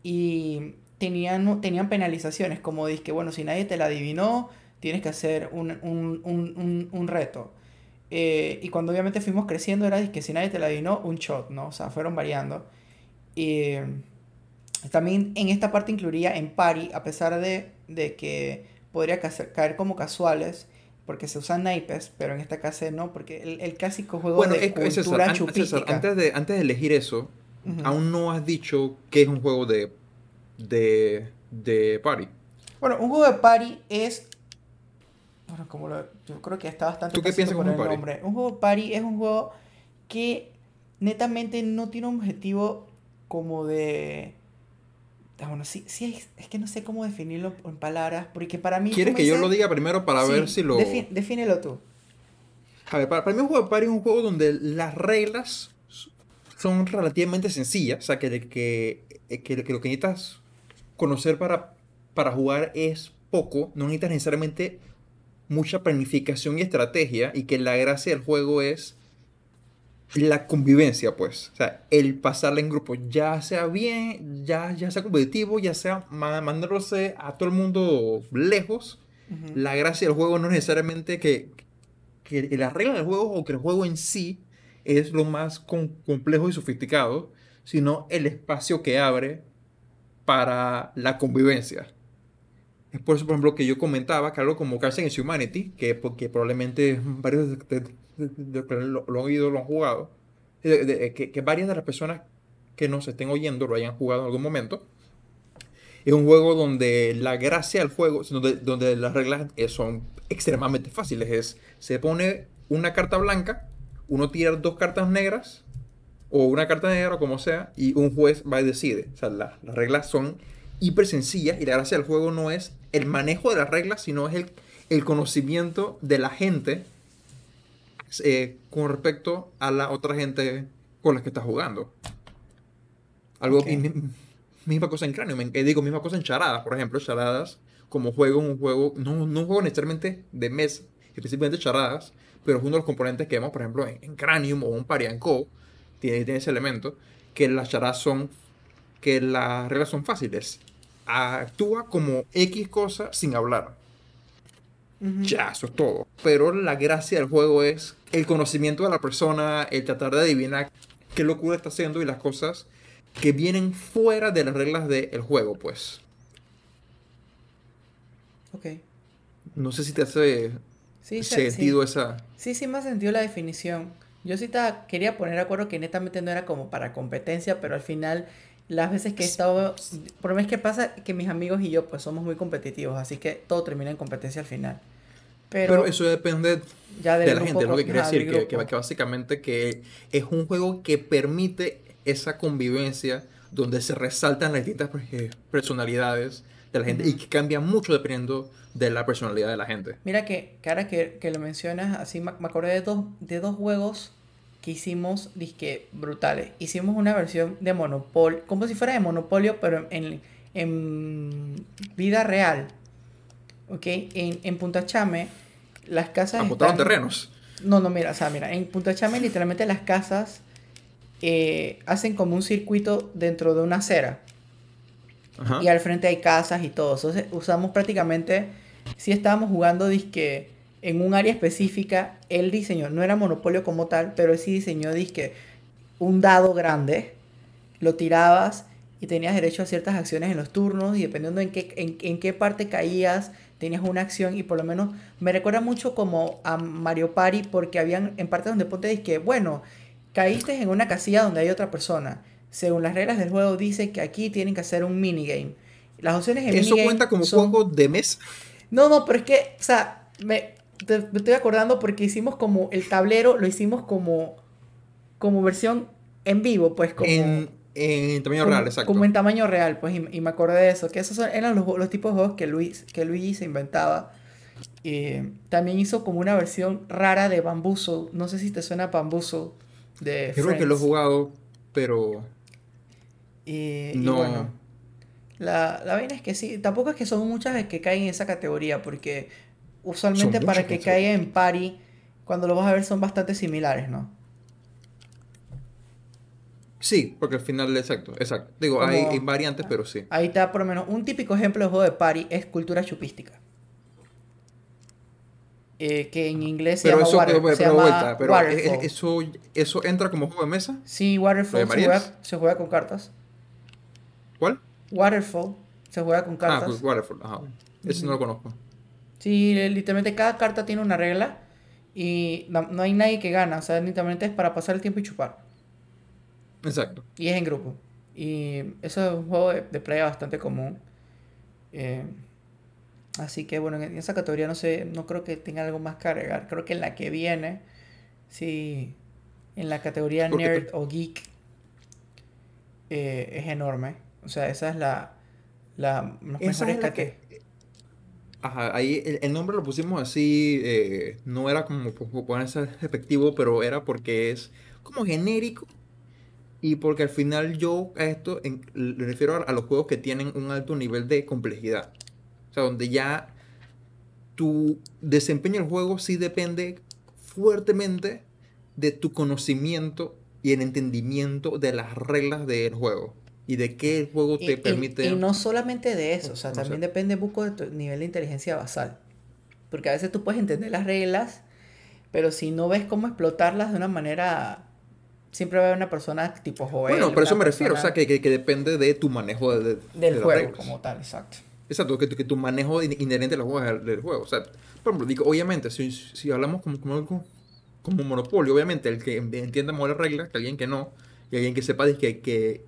Y tenían, tenían penalizaciones como de que, bueno, si nadie te la adivinó, tienes que hacer un, un, un, un reto. Eh, y cuando obviamente fuimos creciendo era que si nadie te la adivinó, un shot, ¿no? O sea, fueron variando. Y también en esta parte incluiría en pari, a pesar de, de que podría caer como casuales, porque se usan naipes, pero en esta casa no, porque el, el clásico juego de cultura
antes, de, antes de elegir eso, aún no has dicho que es un juego de, de, de party.
Bueno, un juego de party es... Bueno, como lo, yo creo que está bastante...
¿Tú qué piensas con
el
party?
Nombre. Un juego de party es un juego que netamente no tiene un objetivo como de... Ah, bueno, sí, sí, es, que no sé cómo definirlo en palabras, porque para mí...
¿Quieres que yo lo diga primero para ver si lo...
defínelo tú.
A ver, para, mí un juego de party es un juego donde las reglas son relativamente sencillas, o sea, que, que, que, lo que necesitas conocer para, para jugar es poco, no necesitas necesariamente mucha planificación y estrategia, y que la gracia del juego es la convivencia, pues. O sea, el pasarla en grupo, ya sea bien, ya, ya sea competitivo, ya sea mandándose a todo el mundo lejos. La gracia del juego no es necesariamente que, que, la regla del juego o que el juego en sí es lo más complejo y sofisticado, sino el espacio que abre para la convivencia. Es por eso, por ejemplo, que yo comentaba que algo como Cards Against Humanity, que porque probablemente varios de, lo, han oído, lo han jugado, que, que, varias de las personas que nos estén oyendo lo hayan jugado en algún momento. Es un juego donde la gracia del juego, donde, donde las reglas son extremadamente fáciles. Es, se pone una carta blanca, uno tira dos cartas negras, o una carta negra, o como sea, y un juez va y decide. O sea, las reglas son hiper sencillas y la gracia del juego no es el manejo de las reglas, sino es el, el conocimiento de la gente eh, con respecto a la otra gente con la que está jugando. Algo misma cosa en cráneo, eh, digo, misma cosa en charadas, por ejemplo, charadas como juego, un juego, no, no un juego necesariamente de mes, específicamente charadas, pero es uno de los componentes que vemos, por ejemplo, en, Cranium o un Parianco, tiene, tiene ese elemento, que las charadas son, que las reglas son fáciles. Actúa como X cosa sin hablar. Ya, eso es todo. Pero la gracia del juego es el conocimiento de la persona, el tratar de adivinar qué locura está haciendo y las cosas que vienen fuera de las reglas del juego, pues.
Ok.
No sé si te hace sentido esa...
Sí, sí me ha sentido la definición. Yo sí te quería poner de acuerdo que netamente no era como para competencia, pero al final las veces que he estado... Por menos que pasa que mis amigos y yo pues somos muy competitivos, así que todo termina en competencia al final.
Pero, eso depende ya de la gente, es lo que quiere decir, que, que, básicamente que es un juego que permite esa convivencia donde se resaltan las distintas personalidades de la gente y que cambia mucho dependiendo de la personalidad de la gente.
Mira que, ahora que, que, lo mencionas, así me, acordé de dos, de dos juegos que hicimos, disque brutales. Hicimos una versión de Monopolio, como si fuera de Monopolio, pero en, en vida real. ¿Ok? En, en Punta Chame, las casas.
Están... terrenos?
No, no, mira, o sea, mira, en Punta Chame literalmente las casas eh, hacen como un circuito dentro de una acera. Y al frente hay casas y todo. Entonces usamos prácticamente, si estábamos jugando disque en un área específica, él diseñó, no era monopolio como tal, pero él sí diseñó disque un dado grande, lo tirabas y tenías derecho a ciertas acciones en los turnos y dependiendo en qué, en, qué parte caías, tenías una acción y por lo menos me recuerda mucho como a Mario Party porque habían en partes donde ponte disque, bueno, caíste en una casilla donde hay otra persona según las reglas del juego, dice que aquí tienen que hacer un minigame. Las opciones
en ¿Eso cuenta como juego de mes?
No, no, pero es que, o sea, me, estoy acordando porque hicimos como el tablero, lo hicimos como, como versión en vivo, pues como...
En, en tamaño real, exacto.
Como en tamaño real, pues, y, me acordé de eso, que esos eran los, los, tipos de juegos que Luis, que Luis se inventaba. también hizo como una versión rara de Bambuzo, no sé si te suena Bambuzo de
Creo que lo he jugado, pero
no. bueno, la, la vaina es que sí, tampoco es que son muchas que caen en esa categoría, porque usualmente para que caiga en pari, cuando lo vas a ver son bastante similares, ¿no?
Sí, porque al final, exacto, exacto. Digo, hay, variantes, pero sí.
Ahí está, por lo menos, un típico ejemplo de juego de pari es cultura chupística. Eh, que en inglés se llama, eso, pero,
pero eso, eso entra como juego de mesa.
Sí, Waterfall se juega, se juega, con cartas.
¿Cuál?
Waterfall. Se juega con ah, cartas.
Ah, pues Waterfall, ajá. Ese no lo conozco.
Sí, literalmente cada carta tiene una regla y no, hay nadie que gana. O sea, literalmente es para pasar el tiempo y chupar.
Exacto.
Y es en grupo. Y eso es un juego de, playa bastante común. Eh, así que bueno, en esa categoría no sé, no creo que tenga algo más que agregar. Creo que en la que viene, sí, en la categoría nerd o geek, eh, es enorme. O sea, esa es la, la
mejores que... Ahí el, nombre lo pusimos así, eh, no era como ponerse efectivo, pero era porque es como genérico y porque al final yo a esto le refiero a, los juegos que tienen un alto nivel de complejidad. O sea, donde ya tu desempeño en el juego sí depende fuertemente de tu conocimiento y el entendimiento de las reglas del juego y de qué juego te permite.
Y, no solamente de eso, o sea, también depende un poco de tu nivel de inteligencia basal. Porque a veces tú puedes entender las reglas, pero si no ves cómo explotarlas de una manera siempre va a haber una persona tipo joven.
Bueno, por eso me refiero, o sea, que, que, que depende de tu manejo de, de- de
Del
las
juego como tal, exacto.
Exacto, que, tu- que tu manejo in- inherente a los juegos del juego. O sea, por ejemplo, digo, obviamente, si, si hablamos como, como algo como monopolio, obviamente, el que entienda mejor las reglas que alguien que no, y alguien que sepa de que, que,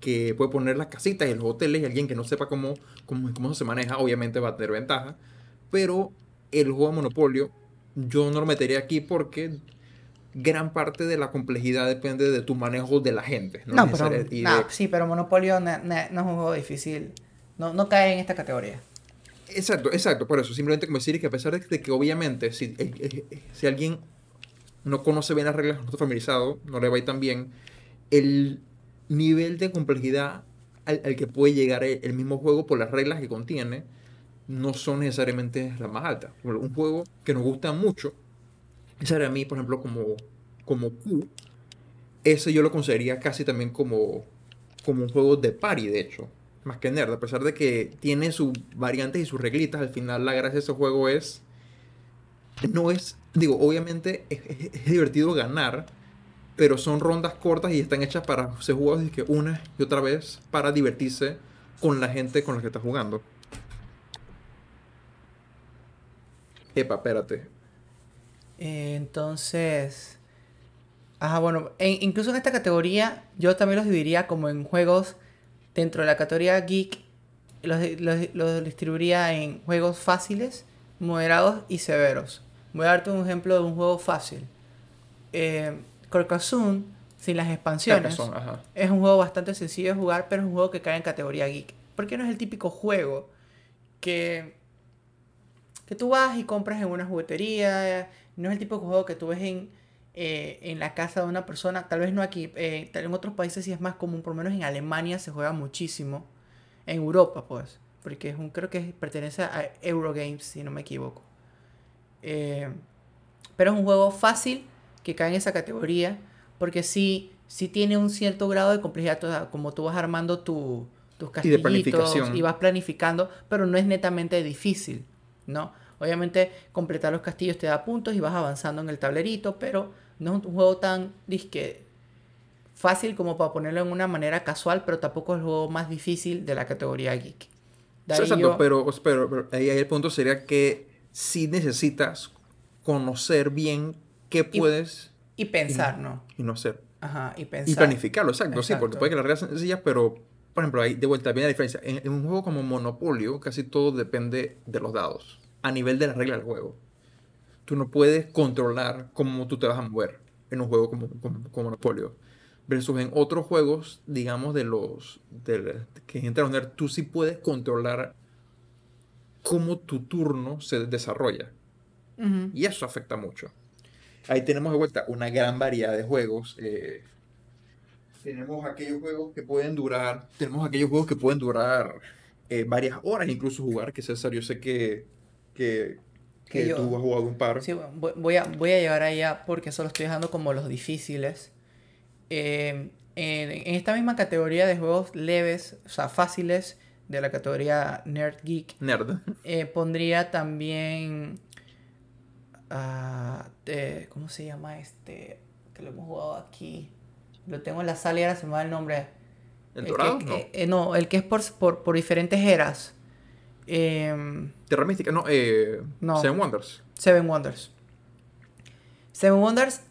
que puede poner las casitas y los hoteles, y alguien que no sepa cómo, cómo, cómo se maneja, obviamente va a tener ventaja. Pero el juego de monopolio, yo no lo metería aquí porque gran parte de la complejidad depende de tu manejo de la gente.
No, pero,
y
nah,
de-
sí, pero Monopolio no, no- no es un juego difícil. No, no cae en esta categoría.
Exacto, exacto, por eso. Simplemente como decir que a pesar de que obviamente si, eh, eh, si alguien no conoce bien las reglas, no está familiarizado, no le va a ir tan bien, el nivel de complejidad al, al que puede llegar el, el mismo juego por las reglas que contiene no son necesariamente las más altas. Un juego que nos gusta mucho, ese era a mí, por ejemplo, como, como Q, ese yo lo consideraría casi también como, como un juego de party, de hecho, más que nerd, a pesar de que tiene sus variantes y sus reglitas, al final la gracia de ese juego es, no es, digo, obviamente es, es- es divertido ganar, pero son rondas cortas y están hechas para ser jugados y que una y otra vez para divertirse con la gente con la que estás jugando. Epa, espérate.
Entonces. Ajá, bueno, en- incluso en esta categoría, yo también los dividiría como en juegos dentro de la categoría geek. Los, los- los distribuiría en juegos fáciles, moderados y severos. Voy a darte un ejemplo de un juego fácil. Eh, Carcassonne, sin las expansiones,
ajá.
es un juego bastante sencillo de jugar, pero es un juego que cae en categoría geek. Porque no es el típico juego que, que tú vas y compras en una juguetería. No es el tipo de juego que tú ves en, eh, en la casa de una persona. Tal vez no aquí. eh, en otros países sí es más común. Por lo menos en Alemania se juega muchísimo. En Europa, pues. Porque es un, creo que pertenece a Eurogames, si no me equivoco. Eh, pero es un juego fácil que cae en esa categoría. Porque sí, sí tiene un cierto grado de complejidad. Como tú vas armando tu, tus castillitos y vas planificando. Pero no es netamente difícil, ¿no? Obviamente completar los castillos te da puntos y vas avanzando en el tablerito. Pero no es un juego tan disque fácil como para ponerlo en una manera casual. Pero tampoco es el juego más difícil de la categoría geek.
Sí, exacto,
yo-
pero, pero, pero ahí, ahí el punto sería que si necesitas conocer bien qué puedes
Y pensar, ¿no?
y no hacer.
Ajá, y
Y
pensar.
planificarlo, exacto, sí, porque puede que las reglas sean sencillas, pero, por ejemplo, ahí de vuelta viene la diferencia. En, en un juego como Monopolio, casi todo depende de los dados, a nivel de las reglas del juego. Tú no puedes controlar cómo tú te vas a mover en un juego como, como, como Monopolio. Versus en otros juegos, digamos, de los de, que entran a poner, tú sí puedes controlar cómo tu turno se desarrolla. Y eso afecta mucho. Ahí tenemos de vuelta una gran variedad de juegos. eh, tenemos aquellos juegos que pueden durar. Tenemos aquellos juegos que pueden durar eh, varias horas, incluso jugar. Que César, yo sé que, que,
Que
que
yo-
tú has jugado un par.
Sí, voy a, voy a llegar allá porque solo estoy dejando como los difíciles. Eh, en, en esta misma categoría de juegos leves, o sea, fáciles, de la categoría Nerd Geek,
Nerd.
eh, pondría también. Ah, eh, ¿Cómo se llama este? Que lo hemos jugado aquí. Lo tengo en la sala y ahora se me va el nombre.
¿El
que-
Dorado?
que-
no.
eh, no, el que es por, por, por diferentes eras. Em,
Terra Mística, no. Eh,
No.
Seven Wonders.
Seven Wonders. Seven Wonders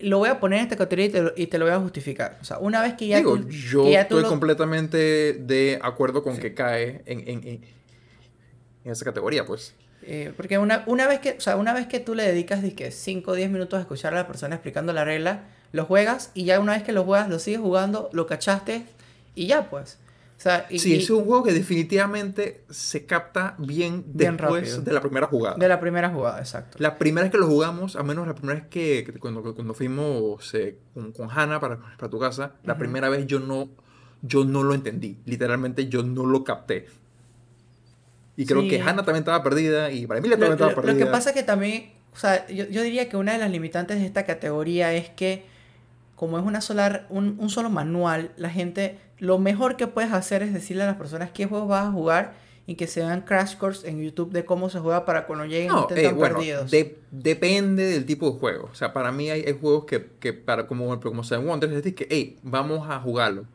lo voy a poner en esta categoría y te lo, y te lo voy a justificar. O sea, una vez que ya
Digo,
tú,
yo
que ya tú
estoy
lo-
completamente de acuerdo con
Sí.
que cae en, en, en, en esa categoría, pues.
Eh, porque una, una vez que, o sea, una vez que tú le dedicas 5 o 10 minutos a escuchar a la persona explicando la regla, lo juegas y ya una vez que lo juegas, lo sigues jugando, lo cachaste y ya pues. O sea, y,
Sí,
y-
es un juego que definitivamente se capta bien
Bien
después
rápido.
de la primera jugada.
de la primera jugada, exacto.
La primera vez que lo jugamos, al menos la primera vez que, cuando, cuando fuimos eh, con, con Hannah para, para tu casa, la primera vez yo no, yo no lo entendí. Literalmente yo no lo capté. Y creo
Sí.
que Hannah también estaba perdida y para mí
Lo,
también estaba
lo- lo
perdida.
que pasa es que también, o sea, yo, yo diría que una de las limitantes de esta categoría es que como es una sola, un, un solo manual, la gente, lo mejor que puedes hacer es decirle a las personas qué juegos vas a jugar y que se vean crash course en YouTube de cómo se juega para cuando lleguen
No, eh, bueno,
perdidos.
de- depende del tipo de juego. O sea, para mí hay, hay juegos que, que para como, como Seven Wonders, es decir, que, hey, vamos a jugarlo.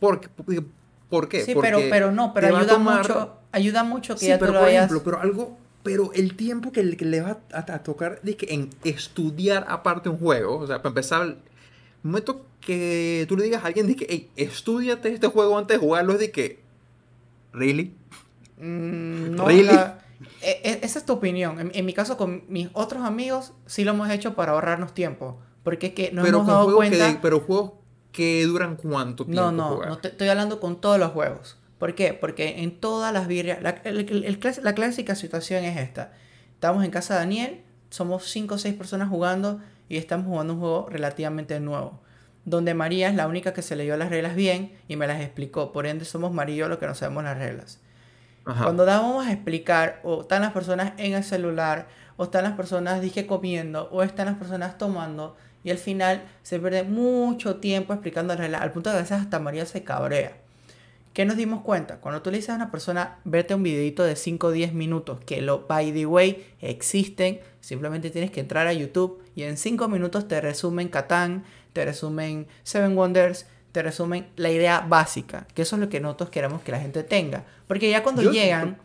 ¿Por qué? ¿Por, qué?
sí,
Porque
pero, pero no, pero ayuda
tomar-
mucho, ayuda mucho que
Sí,
ya
pero
tú lo
por
hayas...
ejemplo, pero algo, pero el tiempo que, le- que le va a, a tocar dizque, en estudiar aparte un juego, o sea, para empezar, el momento que tú le digas a alguien, que hey, estudiate este juego antes de jugarlo, es de que, ¿really?
Mm, no,
Really?
la- e- e- esa es tu opinión. En, en mi caso, con mis otros amigos, sí lo hemos hecho para ahorrarnos tiempo. Porque es que nos
pero
hemos dado cuenta...
que, pero juegos que duran cuánto tiempo
No, no,
jugar.
no te- estoy hablando con todos los juegos. ¿Por qué? Porque en todas las birrias, la, el- el- el clas- la clásica situación es esta. Estamos en casa de Daniel, somos 5 o 6 personas jugando y estamos jugando un juego relativamente nuevo. Donde María es la única que se leyó las reglas bien y me las explicó. Por ende, somos María y yo los que no sabemos las reglas.
Ajá.
Cuando dábamos a explicar, o están las personas en el celular, o están las personas, dije, comiendo, o están las personas tomando, y al final se pierde mucho tiempo explicando reglas, al punto de que a veces hasta María se cabrea. ¿Qué nos dimos cuenta? Cuando tú le dices a una persona, vete un videito de 5 o 10 minutos, que lo, by the way, existen, simplemente tienes que entrar a YouTube y en 5 minutos te resumen Catán, te resumen Seven Wonders, te resumen la idea básica, que eso es lo que nosotros queremos que la gente tenga. Porque ya cuando
Yo-
llegan,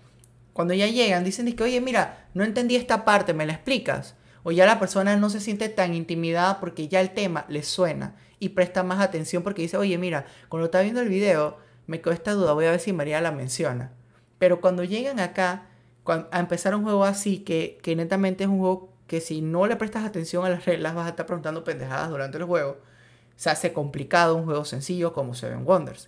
cuando ya llegan, dicen que, oye, mira, no entendí esta parte, ¿me la explicas? O ya la persona no se siente tan intimidada porque ya el tema le suena y presta más atención porque dice, oye, mira, cuando está viendo el video, me quedó esta duda, voy a ver si María la menciona. Pero cuando llegan acá a empezar un juego así, que, que netamente es un juego que si no le prestas atención a las reglas vas a estar preguntando pendejadas durante el juego, se hace complicado un juego sencillo como Seven Wonders.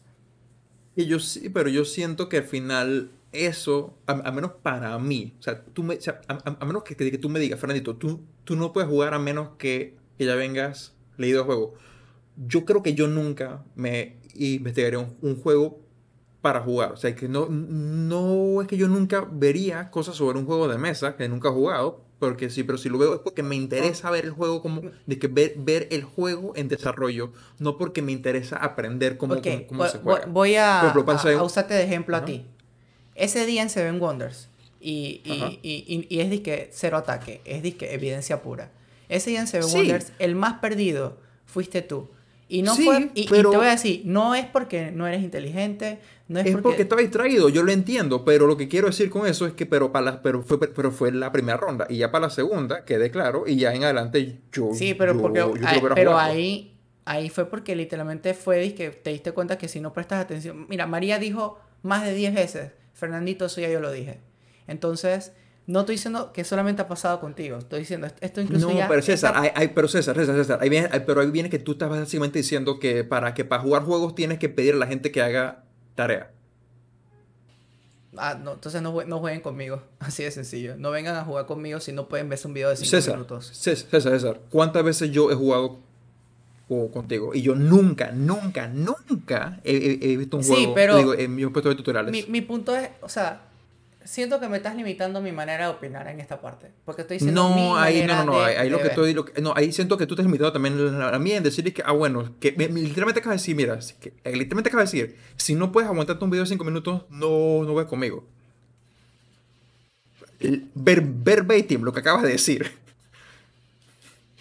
Yo sí, pero yo siento que al final eso, a, a menos para mí, o sea, tú me, o sea, a, menos que, que tú me digas, Fernandito, tú, tú no puedes jugar a menos que, que ya vengas leído el juego. Yo creo que yo nunca me investigaría un, un juego para jugar. O sea, que no, no es que yo nunca vería cosas sobre un juego de mesa que nunca he jugado. Porque sí, pero si lo veo es porque me interesa ver el juego como, de que ver, ver el juego en desarrollo, no porque me interesa aprender cómo,
Ok,
cómo, se juega.
voy- a,
ejemplo,
a- usarte de ejemplo a ti. Ese día en Seven Wonders, y, y, y, y- y es disque cero ataque, es disque evidencia pura. Ese día en Seven
Sí.
Wonders, el más perdido fuiste tú. Y no
Sí,
fue, y, y
pero-
te voy a decir, no es porque no eres inteligente, no es,
Es
porque...
porque estaba distraído, yo lo entiendo, pero lo que quiero decir con eso es que pero, para la, pero, fue, pero fue la primera ronda y ya para la segunda quedé claro y ya en adelante yo
Sí, pero
yo-
porque
yo
pero ahí ahí fue porque literalmente fue que te diste cuenta que si no prestas atención, mira, María dijo más de 10 veces, Fernandito, eso ya yo lo dije. Entonces, no estoy diciendo que solamente ha pasado contigo, estoy diciendo esto- incluso
No,
ya
pero César, hay, hay- pero César, César, César, ahí viene, hay- pero ahí viene que tú estás básicamente diciendo que para que para jugar juegos tienes que pedir a la gente que haga tarea.
Ah, no, entonces no, jue- no jueguen conmigo, así de sencillo. No vengan a jugar conmigo si no pueden verse un video de 5
César,
minutos.
César, César, César, ¿cuántas veces yo he jugado o- contigo? Y yo nunca, nunca, nunca he, he- he visto un
Sí,
juego.
pero-
Digo, yo he puesto de tutoriales.
Mi, mi punto es, o sea, siento que me estás limitando mi manera de opinar en esta parte. Porque estoy diciendo mi
No, ahí no, no, no,
de-
ahí, ahí lo que
ver.
estoy, lo que- no, ahí siento que tú te has limitado también a mí en decir que, ah, bueno, que me- me- literalmente acabas de decir, mira, que, eh, literalmente acabas de decir, si no puedes aguantarte un video de 5 minutos, no, no ves conmigo. Ver, verbatim, lo que acabas de decir.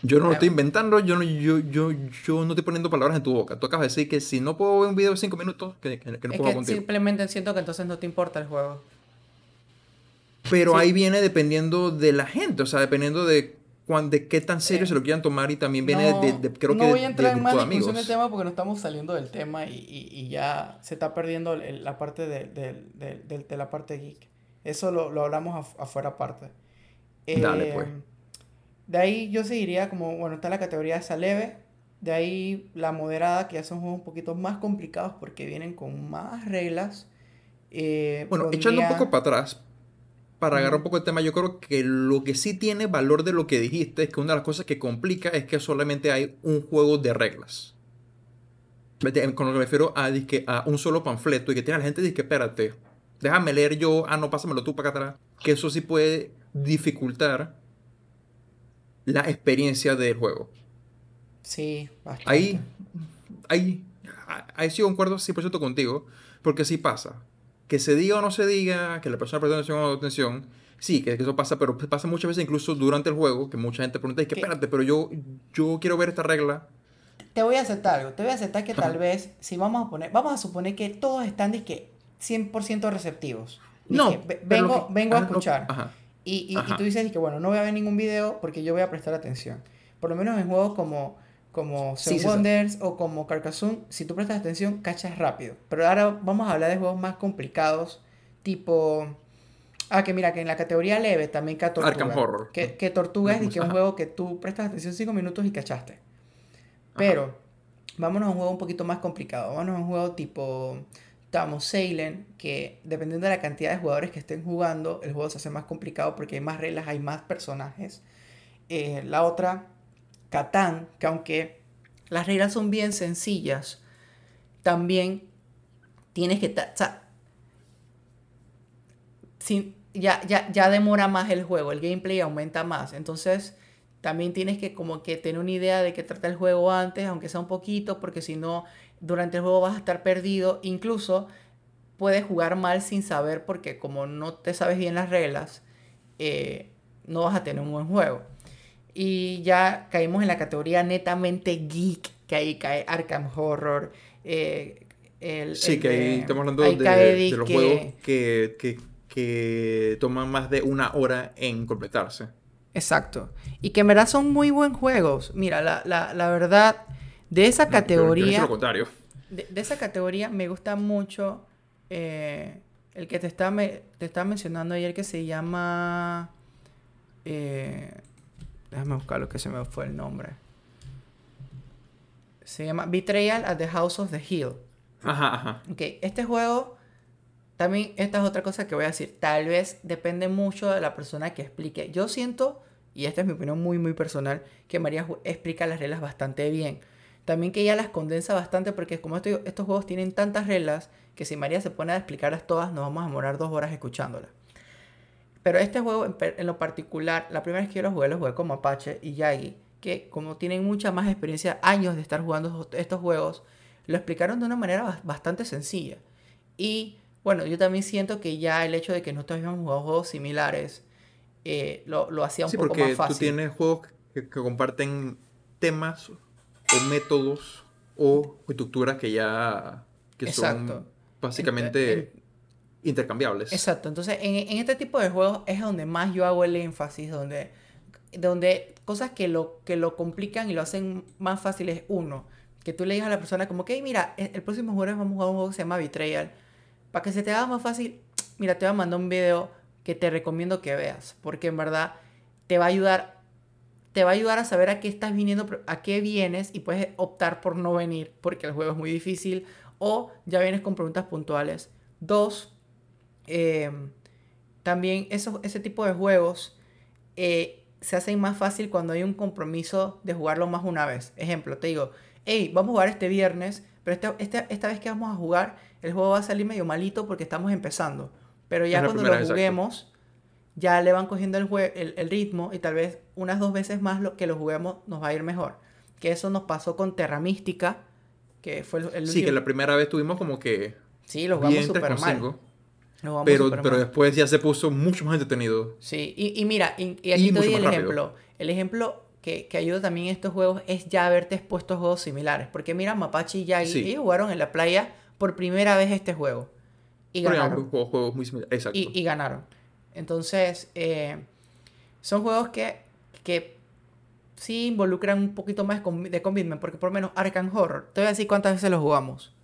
Yo no lo estoy inventando, yo no, yo, yo, yo no estoy poniendo palabras en tu boca. Tú acabas de decir que si no puedo ver un video de 5 minutos, que, que- que no
Es
puedo
que
contigo.
simplemente siento que entonces no te importa el juego.
Pero
Sí.
ahí viene dependiendo de la gente, o sea, dependiendo de, cuán, de qué tan serio se lo quieran tomar y también viene de, de- creo
no
que
voy
de-
a entrar en más discusión del tema porque no estamos saliendo del tema y, y- y ya se está perdiendo el- la parte de, de- de- la parte geek. Eso lo, lo hablamos af- afuera aparte.
Dale,
Eh,
pues.
De ahí yo seguiría como, bueno, está la categoría esa leve. De ahí la moderada, que ya son juegos un poquito más complicados porque vienen con más reglas. Eh,
Bueno, echando un poco para atrás, para agarrar un poco el tema, yo creo que lo que sí tiene valor de lo que dijiste es que una de las cosas que complica es que solamente hay un juego de reglas. Con lo que me refiero a, dizque, a un solo panfleto y que tiene la gente dice espérate, déjame leer yo, ah, no, pásamelo tú para acá atrás. Que eso sí puede dificultar la experiencia del juego.
Sí, bastante.
Ahí, ahí, ahí sí concuerdo 100% contigo, porque sí pasa. que se diga o no se diga, que la persona preste atención o no atención, sí, que, eso pasa, pero pasa muchas veces incluso durante el juego, que mucha gente pregunta, es que espérate, pero yo, yo quiero ver esta regla.
Te voy a aceptar algo, te voy a aceptar que tal vez, si vamos a poner, vamos a suponer que todos están que 100% receptivos. No, vengo, vengo a escuchar. Y, y, tú dices que, bueno, no voy a ver ningún video porque yo voy a prestar atención. Por lo menos en juegos como, como Wonders o como Carcassonne, si tú prestas atención, cachas rápido. Pero ahora vamos a hablar de juegos más complicados, tipo... Ah, que mira, que en la categoría leve también que Tortuga. Arkham Horror. Que, que Tortuga es que un juego que tú prestas atención 5 minutos y cachaste. Pero, vámonos a un juego un poquito más complicado. Vámonos a un juego tipo estamos Sailing, que dependiendo de la cantidad de jugadores que estén jugando, el juego se hace más complicado porque hay más reglas, hay más personajes. Eh, la otra, Catán, que aunque las reglas son bien sencillas, también tienes que... Ya, ya, ya demora más el juego, el gameplay aumenta más. Entonces, también tienes que como que tener una idea de qué trata el juego antes, aunque sea un poquito, porque si no durante el juego vas a estar perdido, incluso puedes jugar mal sin saber porque como no te sabes bien las reglas, eh, no vas a tener un buen juego. Y ya caímos en la categoría netamente geek, que ahí cae Arkham Horror. Eh, el,
sí, que ahí estamos hablando de, los juegos que, que, que toman más de una hora en completarse.
Exacto. Y que en verdad son muy buen juegos. Mira, la, la, la verdad, de esa categoría. lo contrario. De, esa categoría me gusta mucho eh, el que te estaba, te estaba mencionando ayer que se llama. Eh, déjame buscar lo que se me fue el nombre. Se llama Betrayal at the House of the Hill. Ajá, ajá. Ok, este juego. También, esta es otra cosa que voy a decir. Tal vez depende mucho de la persona que explique. Yo siento, y esta es mi opinión muy, muy personal, que María explica las reglas bastante bien. También que ella las condensa bastante porque como estos juegos tienen tantas reglas que si María se pone a explicarlas todas nos vamos a demorar dos horas escuchándolas. Pero este juego en, lo particular, la primera vez que yo lo jugué, lo jugué como Apache y Yagi, que como tienen mucha más experiencia, años de estar jugando estos juegos, lo explicaron de una manera bastante sencilla. Y bueno, yo también siento que ya el hecho de que nosotros habíamos jugado juegos similares eh, lo, lo, hacía un poco más
fácil. Tú tienes juegos que, que comparten temas o métodos o estructuras que ya que son básicamente intercambiables.
Exacto, entonces en, en, este tipo de juegos es donde más yo hago el énfasis, donde, donde cosas que lo, que lo complican y lo hacen más fácil es uno, que tú le digas a la persona como que, mira, e, el próximo jueves vamos a jugar un juego que se llama Betrayal, para que se te haga más fácil, mira, te voy a mandar un video que te recomiendo que veas, porque en verdad te va a ayudar te va a ayudar a saber a qué estás viniendo, a qué vienes y puedes optar por no venir porque el juego es muy difícil o ya vienes con preguntas puntuales. Dos, em, también ese tipo de juegos eh, se hacen más fácil cuando hay un compromiso de jugarlo más una vez. Ejemplo, te digo, hey, vamos a jugar este viernes, pero esta, esta, esta vez que vamos a jugar, el juego va a salir medio malito porque estamos empezando. Pero ya cuando lo juguemos, ya le van cogiendo el, el, el, ritmo y tal vez unas dos veces más lo que lo juguemos nos va a ir mejor. Que eso nos pasó con Terra Mística, que fue el,
Sí, que la primera vez tuvimos como que... Sí, lo jugamos súper mal. pero, pero después ya se puso mucho más entretenido.
Sí, y, y mira, y, aquí te doy el ejemplo. El ejemplo que, que, ayuda también en estos juegos es ya haberte expuesto a juegos similares. Porque mira, Mapache y Yagi, ellos jugaron en la playa por primera vez este juego. Y ganaron. Juegos, muy similares. Exacto. Y, y ganaron. Entonces, eh, son juegos que, que sí involucran un poquito más de commitment, porque por lo menos Arkham Horror, te voy a decir cuántas veces lo jugamos.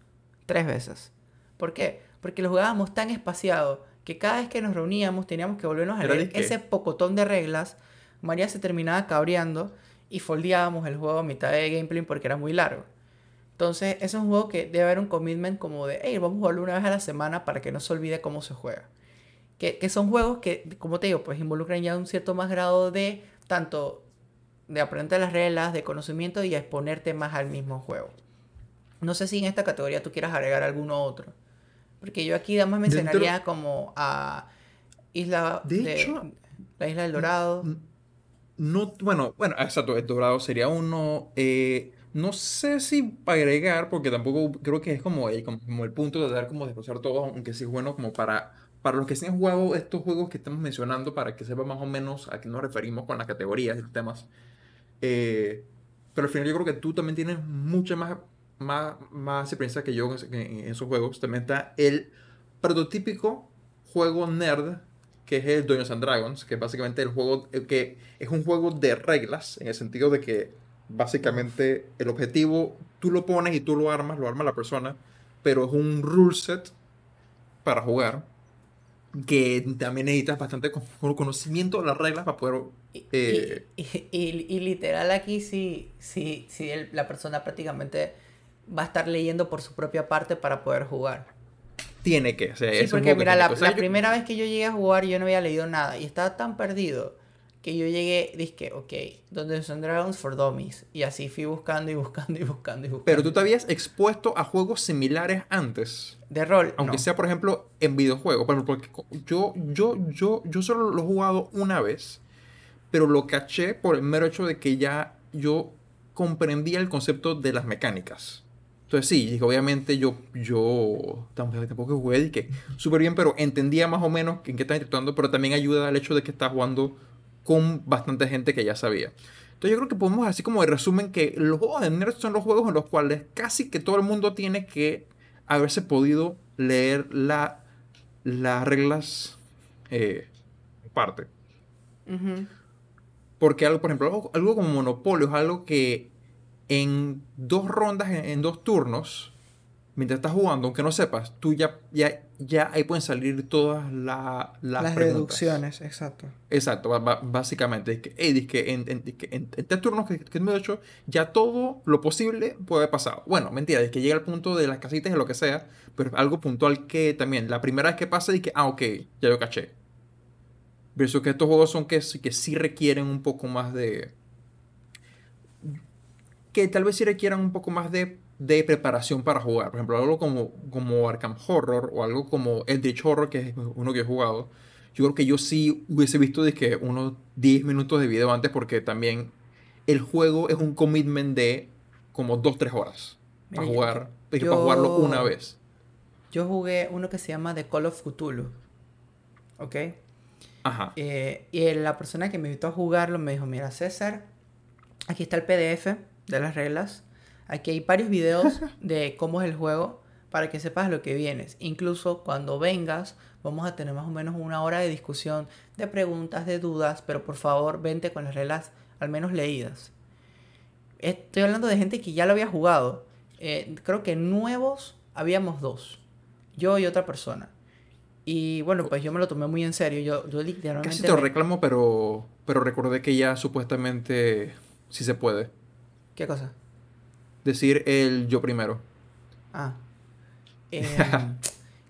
Tres veces. ¿Por qué? Porque lo jugábamos tan espaciado que cada vez que nos reuníamos teníamos que volvernos a leer ese pocotón de reglas. María se terminaba cabreando y foldeábamos el juego a mitad de gameplay porque era muy largo. Entonces, es un juego que debe haber un commitment como de, hey, vamos a jugarlo una vez a la semana para que no se olvide cómo se juega. Que, son juegos que, como te digo, pues involucran ya un cierto más grado de tanto de aprender las reglas, de conocimiento y exponerte más al mismo juego. No sé si en esta categoría tú quieras agregar alguno otro. Porque yo aquí además mencionaría como a Isla de, hecho, la Isla del Dorado.
No, bueno, bueno, exacto, el Dorado sería uno. Eh, no sé si agregar, porque tampoco creo que es como el, como, el punto de dar como desglosar todo, aunque sí es bueno como para, para los que sí han jugado estos juegos que estamos mencionando, para que sepan más o menos a qué nos referimos con las categorías y temas. Eh, pero al final yo creo que tú también tienes mucha más, más, más experiencia que yo en, en esos juegos. También está el prototípico juego nerd que es el Dungeons and Dragons, que básicamente el juego que es un juego de reglas, en el sentido de que básicamente el objetivo tú lo pones y tú lo armas, lo arma la persona, pero es un rule set para jugar que también necesitas bastante conocimiento de las reglas para poder...
Eh, y, literal aquí sí, sí, sí la persona prácticamente va a estar leyendo por su propia parte para poder jugar
tiene que. O sea,
sí, porque mira, la, primera vez que yo llegué a jugar yo no había leído nada y estaba tan perdido que yo llegué, dije, ok, donde son Dragons for Dummies. Y así fui buscando y buscando y buscando y buscando.
Pero tú te habías expuesto a juegos similares antes.
De rol.
Aunque sea, por ejemplo, en videojuegos. Porque yo, yo, yo, yo solo lo he jugado una vez, pero lo caché por el mero hecho de que ya yo comprendía el concepto de las mecánicas. Entonces sí, obviamente yo, yo tampoco jugué que súper bien, pero entendía más o menos en qué estaba interactuando, pero también ayuda al hecho de que estás jugando con bastante gente que ya sabía. Entonces yo creo que podemos así como de resumen que los juegos de Nerd son los juegos en los cuales casi que todo el mundo tiene que haberse podido leer la, las reglas eh, parte. Porque algo, por ejemplo, algo como Monopolio es algo que en dos rondas, en, dos turnos, mientras estás jugando, aunque no sepas, tú ya, ya, ya ahí pueden salir todas las
las reducciones, exacto.
Exacto, básicamente. Es que, hey, que en, en, tres turnos que, que me he hecho, ya todo lo posible puede pasar. Bueno, mentira, es que llega el punto de las casitas y lo que sea, pero algo puntual que también, la primera vez que pasa, y que, ah, ok, ya lo caché. Versus que estos juegos son que, que sí requieren un poco más de que tal vez sí requieran un poco más de, preparación para jugar. Por ejemplo, algo como, como Arkham Horror o algo como Eldritch Horror, que es uno que he jugado. Yo creo que yo sí hubiese visto de que unos 10 minutos de video antes porque también el juego es un commitment de como 2-3 horas para jugar, para jugarlo una vez.
Yo jugué uno que se llama The Call of Cthulhu. ¿Ok?
Ajá.
Eh, y la persona que me invitó a jugarlo me dijo, mira César, aquí está el PDF de las reglas. Aquí hay varios videos de cómo es el juego para que sepas lo que vienes. Incluso cuando vengas, vamos a tener más o menos una hora de discusión, de preguntas, de dudas, pero por favor, vente con las reglas al menos leídas. Estoy hablando de gente que ya lo había jugado. Eh, creo que nuevos habíamos dos. Yo y otra persona. Y bueno, pues yo me lo tomé muy en serio. Yo, yo literalmente.
Casi te lo reclamo, pero, pero recordé que ya supuestamente sí se puede.
¿Qué cosa?
Decir el yo primero.
Ah. Em,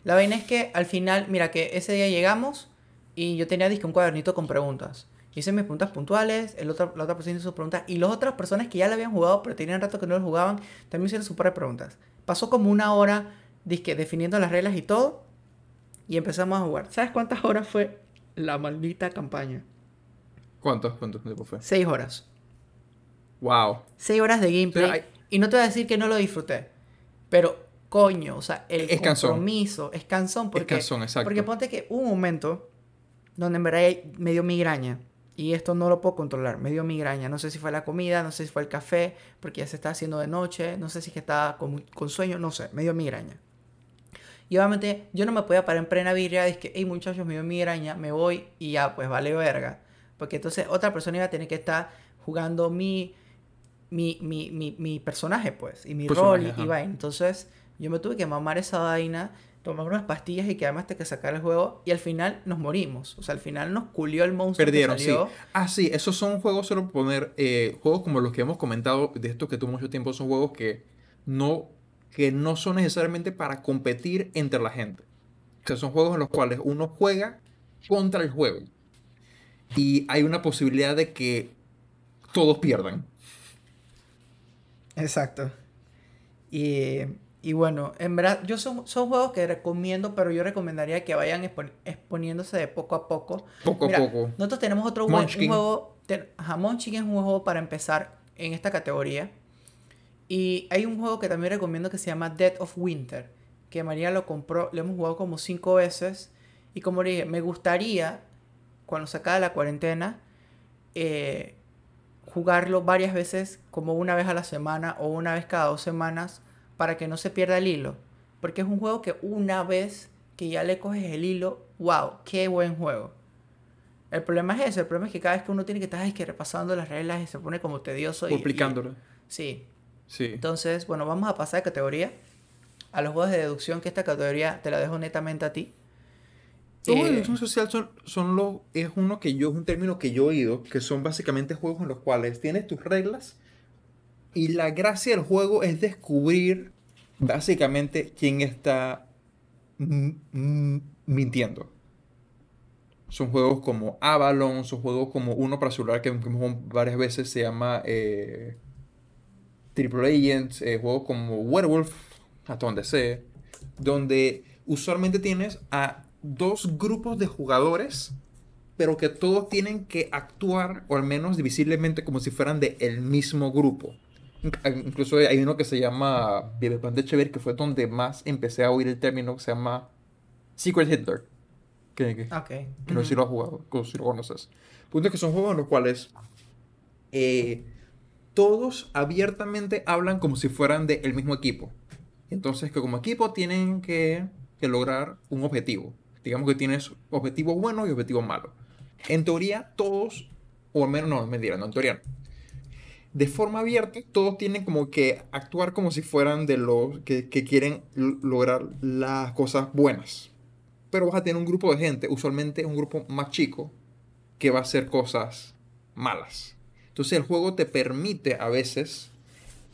la vaina es que al final, mira que ese día llegamos y yo tenía disque un cuadernito con preguntas. Hice mis preguntas puntuales, el otro, la otra persona hizo sus preguntas y las otras personas que ya la habían jugado pero tenían rato que no lo jugaban también hicieron sus propias preguntas. Pasó como una hora disque, definiendo las reglas y todo y empezamos a jugar. ¿Sabes cuántas horas fue la maldita campaña?
¿Cuántos? ¿Cuántos tiempo fue?
Seis horas.
Wow.
Seis horas de gameplay. Y no te voy a decir que no lo disfruté. Pero, coño, o sea, el compromiso es cansón. Porque,
es cansón, exacto.
Porque ponte que un momento donde en verdad me dio migraña. Y esto no lo puedo controlar. Me dio migraña. No sé si fue la comida, no sé si fue el café, porque ya se está haciendo de noche. No sé si es que estaba con, con sueño, no sé. Me dio migraña. Y obviamente yo no me podía parar en plena birria. Es que, hey muchachos, me dio migraña, me voy y ya, pues vale verga. Porque entonces otra persona iba a tener que estar jugando mi mi, mi, mi, mi personaje, pues, y mi rol y, va. Entonces, yo me tuve que mamar esa vaina, tomar unas pastillas y quedarme hasta que sacar el juego. Y al final nos morimos. O sea, al final nos culió el monstruo.
Perdieron, sí. Ah, sí, esos son juegos, solo poner, eh, juegos como los que hemos comentado, de estos que tuvo mucho tiempo, son juegos que no, que no son necesariamente para competir entre la gente. O sea, son juegos en los cuales uno juega contra el juego. Y hay una posibilidad de que todos pierdan.
Exacto. Y, bueno, en verdad, yo son, son juegos que recomiendo, pero yo recomendaría que vayan exponiéndose de poco a poco.
Poco a poco.
Nosotros tenemos otro juego. Un juego es un juego para empezar en esta categoría. Y hay un juego que también recomiendo que se llama Dead of Winter, que María lo compró, lo hemos jugado como cinco veces. Y como le dije, me gustaría, cuando se acabe la cuarentena, eh, jugarlo varias veces, como una vez a la semana o una vez cada dos semanas, para que no se pierda el hilo. Porque es un juego que una vez que ya le coges el hilo, wow, qué buen juego. El problema es eso, el problema es que cada vez que uno tiene que estar es que repasando las reglas y se pone como tedioso. y-
Complicándolo.
y- sí.
Sí.
Entonces, bueno, vamos a pasar de categoría a los juegos de deducción, que esta categoría te la dejo netamente a ti.
Los juegos de deducción social son, son los, es uno que yo, es un término que yo he oído, que son básicamente juegos en los cuales tienes tus reglas y la gracia del juego es descubrir básicamente quién está mintiendo. Son juegos como Avalon, son juegos como uno para celular que hemos jugado varias veces, se llama eh, Triple Agents, eh, juegos como Werewolf, hasta donde sé, donde usualmente tienes a dos grupos de jugadores, pero que todos tienen que actuar, o al menos visiblemente, como si fueran de el mismo grupo. Inc- Incluso hay uno que se llama Vivepan de Chever, que fue donde más empecé a oír el término que se llama Secret Hitler. Que, que-
Ok.
que no sé si lo has jugado, si lo conoces. Punto es que son juegos en los cuales eh, todos abiertamente hablan como si fueran del mismo equipo. Entonces, que como equipo tienen que, que lograr un objetivo. Digamos que tienes objetivos buenos y objetivos malos. En teoría, todos, o al menos no, mentira, no, en teoría. De forma abierta, todos tienen como que actuar como si fueran de los que, que quieren lograr las cosas buenas pero vas a tener un grupo de gente, usualmente un grupo más chico, que va a hacer cosas malas. Entonces el juego te permite a veces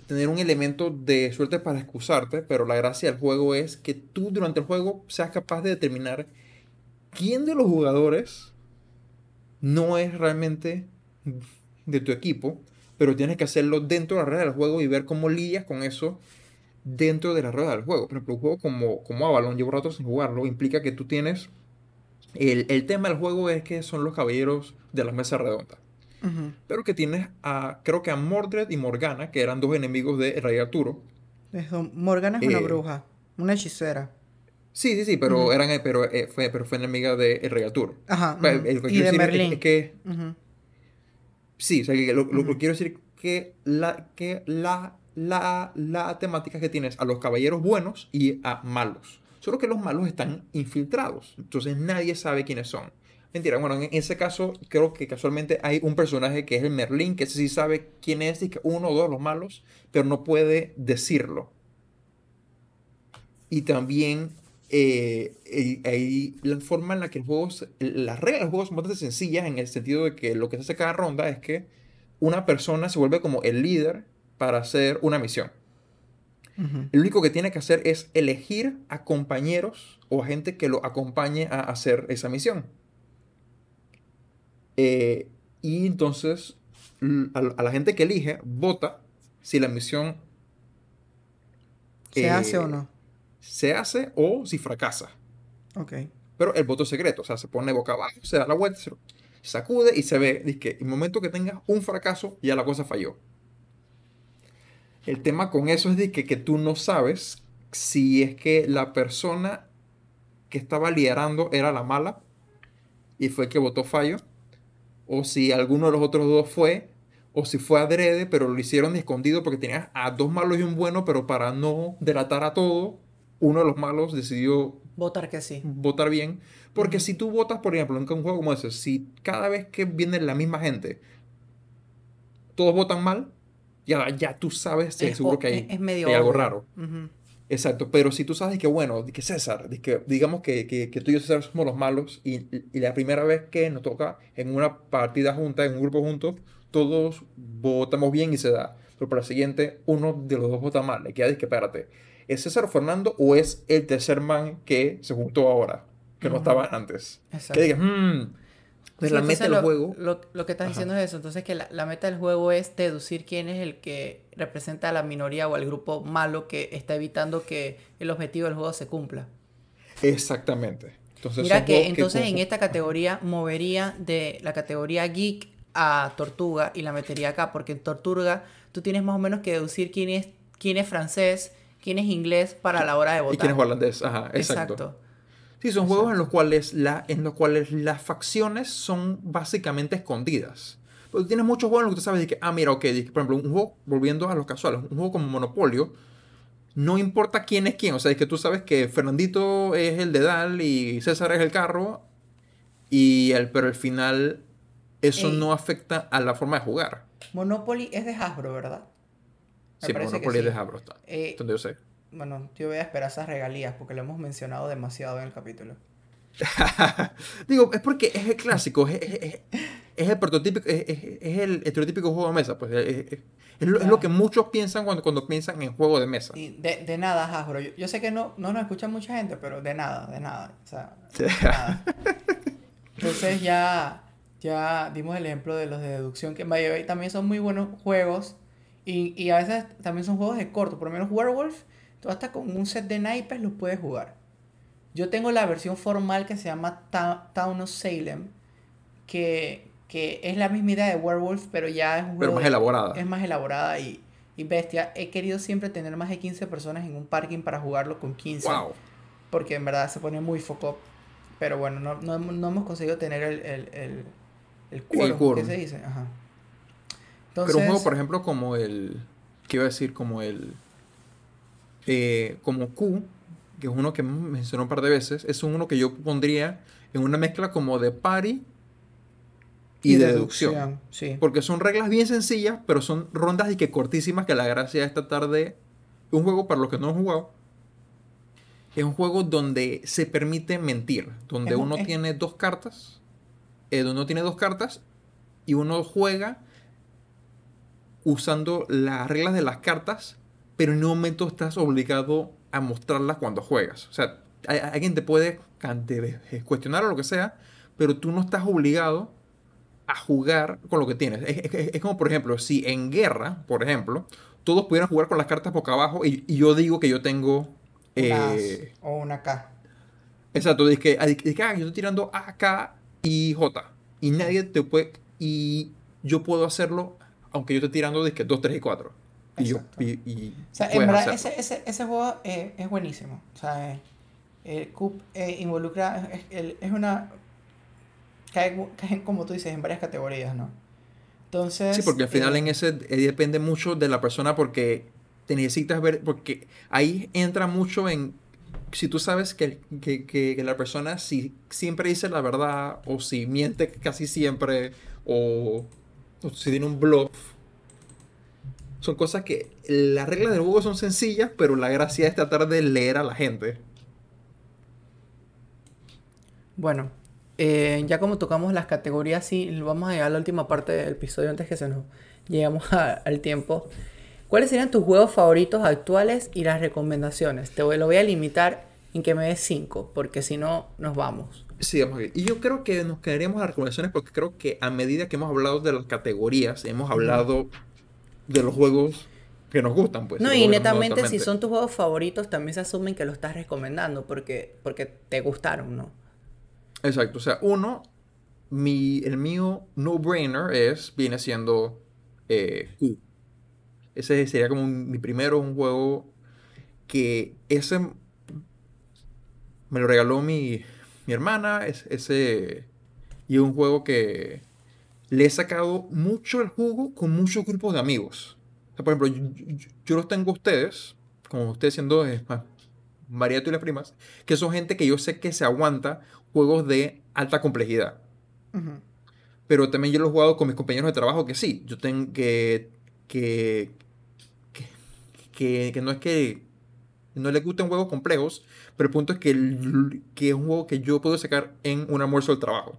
tener un elemento de suerte para excusarte, pero la gracia del juego es que tú durante el juego seas capaz de determinar quién de los jugadores no es realmente de tu equipo, pero tienes que hacerlo dentro de la regla del juego y ver cómo lidias con eso dentro de la rueda del juego. Por ejemplo, un juego como, como Avalon, llevo rato sin jugarlo, implica que tú tienes... El, el tema del juego es que son los caballeros de la mesa redonda.
Ujú.
Pero que tienes a, creo que a Mordred y Morgana, que eran dos enemigos de Rey Arturo.
Eso, Morgana es una
Eh,
bruja, una hechicera.
Sí, sí, sí, pero, eran, eh, pero, eh, fue, pero fue enemiga de El Rey Arturo.
Ajá.
Eh,
ujú.
eh, lo que
Y de
decir
Merlín.
es que. Sí, o sea, que lo, lo que quiero decir que la, que la, la, la temática que tienes a los caballeros buenos y a malos. Solo que los malos están infiltrados. Entonces nadie sabe quiénes son. Mentira, bueno, en ese caso creo que casualmente hay un personaje que es el Merlín, que sí sabe quién es y que uno o dos los malos, pero no puede decirlo. Y también eh, eh, hay la forma en la que el juego, las reglas del juego son bastante sencillas en el sentido de que lo que se hace cada ronda es que una persona se vuelve como el líder para hacer una misión.
Ujú.
Lo único que tiene que hacer es elegir a compañeros o a gente que lo acompañe a hacer esa misión. Eh, y entonces a, la gente que elige vota si la misión
¿Se
eh,
hace o no?
Se hace o si fracasa.
Ok.
Pero el voto es secreto, o sea, se pone boca abajo, se da la vuelta, se sacude y se ve dice que en el momento que tengas un fracaso, ya la cosa falló. El tema con eso es de que, que tú no sabes si es que la persona que estaba liderando era la mala y fue el que votó fallo, o si alguno de los otros dos fue, o si fue adrede, pero lo hicieron de escondido porque tenías a dos malos y un bueno, pero para no delatar a todo, uno de los malos decidió
Votar que sí.
votar bien. Porque si tú votas, por ejemplo, en un juego como ese, si cada vez que viene la misma gente, todos votan mal, ya, ya tú sabes,
Es-
seguro
o-
que hay,
es- medio
hay algo raro.
Ujú.
Exacto, pero si tú sabes que, bueno, que César, que, digamos que, que, que tú y yo César somos los malos y, y la primera vez que nos toca en una partida junta, en un grupo junto, todos votamos bien y se da. Pero para la siguiente, uno de los dos vota mal. Le queda, que espérate, ¿es César Fernando o es el tercer man que se juntó ahora, que no estaba antes?
Exacto.
Que digas, hmm, pues
Sí,
la meta del
lo,
juego.
Lo, lo que estás
Ajá.
diciendo es eso. Entonces que la, la meta del juego es deducir quién es el que representa a la minoría o al grupo malo que está evitando que el objetivo del juego se cumpla.
Exactamente. Entonces,
Mira que entonces en esta categoría movería de la categoría geek a tortuga y la metería acá porque en tortuga tú tienes más o menos que deducir quién es quién es francés, quién es inglés para la hora de votar.
Y quién es holandés, ajá, exacto. Sí, son juegos en los, cuales la, en los cuales las facciones son básicamente escondidas. Pero tienes muchos juegos en los que tú sabes que, ah, mira, ok, por ejemplo, un juego, volviendo a los casuales, un juego como Monopolio, no importa quién es quién, o sea, es que tú sabes que Fernandito es el de Dal y César es el carro, y el, pero al final eso no afecta a la forma de jugar.
Monopoly es de Hasbro, ¿verdad?
Sí, Monopoly es de Hasbro, está. Eh, yo sé.
Bueno, yo voy a esperar esas regalías porque lo hemos mencionado demasiado en el capítulo.
Digo, es porque es el clásico, es, es, es el prototípico, es, el estereotípico juego de mesa, pues es, lo, que muchos piensan cuando, cuando piensan en juego de mesa.
de, de, nada, Hasbro. Yo, yo, sé que no, no nos escucha mucha gente, pero de nada, de nada. O sea, de nada. Entonces ya, ya dimos el ejemplo de los de deducción, que en también son muy buenos juegos. Y, y, a veces también son juegos de corto. Por lo menos Werewolf, tú hasta con un set de naipes los puedes jugar. Yo tengo la versión formal que se llama Town of Salem, que, que es la misma idea de Werewolf, pero ya es un
juego... Pero más elaborada.
Es más elaborada y, y bestia. He querido siempre tener más de 15 personas en un parking para jugarlo con 15. Wow. Porque en verdad se pone muy foco pero bueno, no, no, no hemos conseguido tener el, el, el, el quórum, se dice? Ajá.
Pero un juego, por ejemplo, como el... ¿Qué iba a decir? Como el... Eh, como Q, que es uno que mencionó un par de veces, es uno que yo pondría en una mezcla como de party y, de deducción. Sí. Porque son reglas bien sencillas, pero son rondas y que cortísimas, que la gracia de esta tarde... Un juego para los que no han jugado es un juego donde se permite mentir, donde uno tiene dos cartas, eh, donde uno tiene dos cartas y uno juega usando las reglas de las cartas, pero en un momento estás obligado a mostrarlas cuando juegas. O sea, alguien te puede cuestionar o lo que sea, pero tú no estás obligado a jugar con lo que tienes. Es, como, por ejemplo, si en guerra, por ejemplo, todos pudieran jugar con las cartas boca abajo y yo digo que yo tengo
eh, o una K.
Exacto, dice que, que ah, yo estoy tirando A, K y J. Y nadie te puede. Y yo puedo hacerlo, aunque yo esté tirando de 2, 3 y 4. Y yo. Y,
o sea, en verdad, ese, ese, ese, juego eh, es buenísimo. O sea, eh, el CUP eh, involucra. Es, es una. Cae, cae, como tú dices, en varias categorías, ¿no? Entonces.
Sí, porque al final en ese depende mucho de la persona, porque te necesitas ver, porque ahí entra mucho en, si tú sabes que, la persona si siempre dice la verdad, o si miente casi siempre, o, si tiene un bluff, son cosas que las reglas del juego son sencillas, pero la gracia es tratar de leer a la gente.
Bueno, eh, ya como tocamos las categorías, sí, vamos a llegar a la última parte del episodio antes que se nos llegamos al tiempo. ¿Cuáles serían tus juegos favoritos actuales y las recomendaciones? Te lo voy a limitar en que me des cinco, porque si no, nos vamos.
A Y yo creo que nos quedaríamos a las recomendaciones porque creo que a medida que hemos hablado de las categorías, hemos hablado de los juegos que nos gustan, pues.
No, y netamente, si son tus juegos favoritos, también se asumen que lo estás recomendando porque, porque te gustaron, ¿no?
Exacto. O sea, uno, mi, el mío no-brainer es, viene siendo eh, ese sería como mi primero, un juego que ese me lo regaló mi, mi hermana. ese, y un juego que le he sacado mucho el jugo con muchos grupos de amigos. por ejemplo, yo, los tengo a ustedes, como ustedes siendo eh, María y las primas, que son gente que yo sé que se aguanta juegos de alta complejidad. Pero también yo lo he jugado con mis compañeros de trabajo que sí, yo tengo que, que, que, no es que no le gusten juegos complejos, pero el punto es que, que es un juego que yo puedo sacar en un almuerzo del trabajo.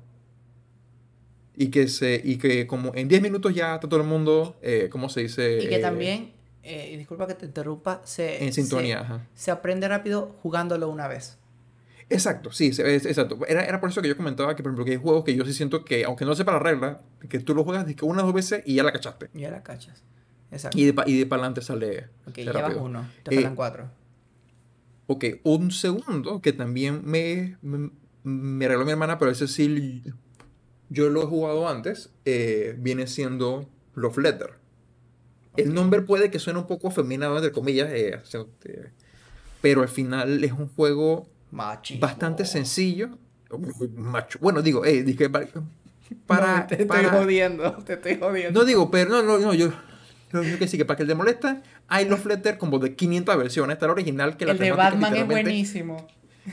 Y que, se, y que como en 10 minutos ya está todo el mundo, eh, ¿cómo se dice?
Y que también, eh, disculpa que te interrumpa, se,
en sintonía,
se, se, aprende rápido jugándolo una vez.
Exacto, sí, exacto. Era, era, por eso que yo comentaba que, por ejemplo, que hay juegos que yo sí siento que, aunque no sepa la regla, que tú lo juegas una o dos veces y ya la cachaste.
Ya la cachas.
Y de, y de para adelante sale.
Ok, llevas uno, te faltan eh, cuatro.
Ok, un segundo que también me, me, regaló mi hermana, pero ese sí yo lo he jugado antes, eh, viene siendo Love Letter. El nombre puede que suene un poco afeminado, entre comillas, eh, pero al final es un juego bastante sencillo. Macho. Bueno, digo, eh, dije,
para, te estoy jodiendo, te estoy jodiendo.
No digo, pero no, no, no, yo, que sí, que para que te molesta, hay los Flutter como de 500 versiones. Está el original que
la El de Batman es buenísimo.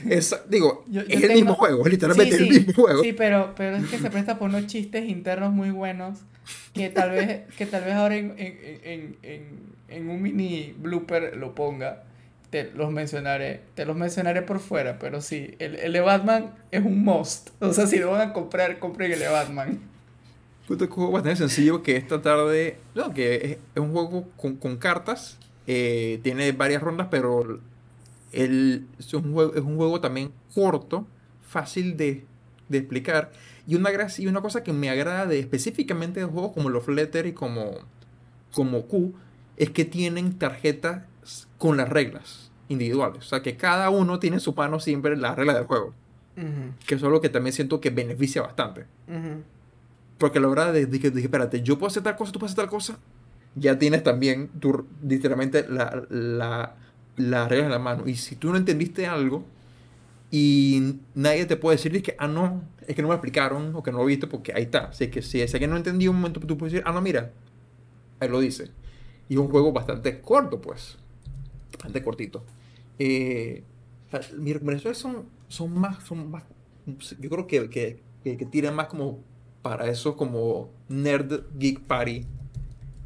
Es, digo, es el mismo juego, es literalmente el mismo juego.
Sí, pero, pero es que se presta por unos chistes internos muy buenos que tal vez, que tal vez ahora en, en, en, en un mini blooper lo ponga. Te los mencionaré, te los mencionaré por fuera, pero sí, el, el de Batman es un must. O sea, si lo van a comprar, compren el de Batman.
Puto juego bastante sencillo que esta tarde, no, que es, un juego con, con cartas, eh, tiene varias rondas, pero el, es, un juego, es un juego también corto, fácil de, de explicar. Y una, y una cosa que me agrada de específicamente de juegos como los Flutter y como, como Q es que tienen tarjetas con las reglas individuales. O sea, que cada uno tiene su mano siempre en la regla del juego. Que eso es lo que también siento que beneficia bastante. Porque a la hora de, que dije, espérate, yo puedo hacer tal cosa, tú puedes hacer tal cosa, ya tienes también tu, literalmente la, la, la regla en la mano. Y si tú no entendiste algo y nadie te puede decir que, ah, no, es que no me explicaron o que no lo viste, porque ahí está. Así que si es que no entendí un momento, tú puedes decir, ah, no, mira, ahí lo dice. Y un juego bastante corto, pues. Bastante cortito. Eh, mis recomendaciones son, son más, son más, yo creo que, que, que, tiran más como para eso como Nerd Geek Party.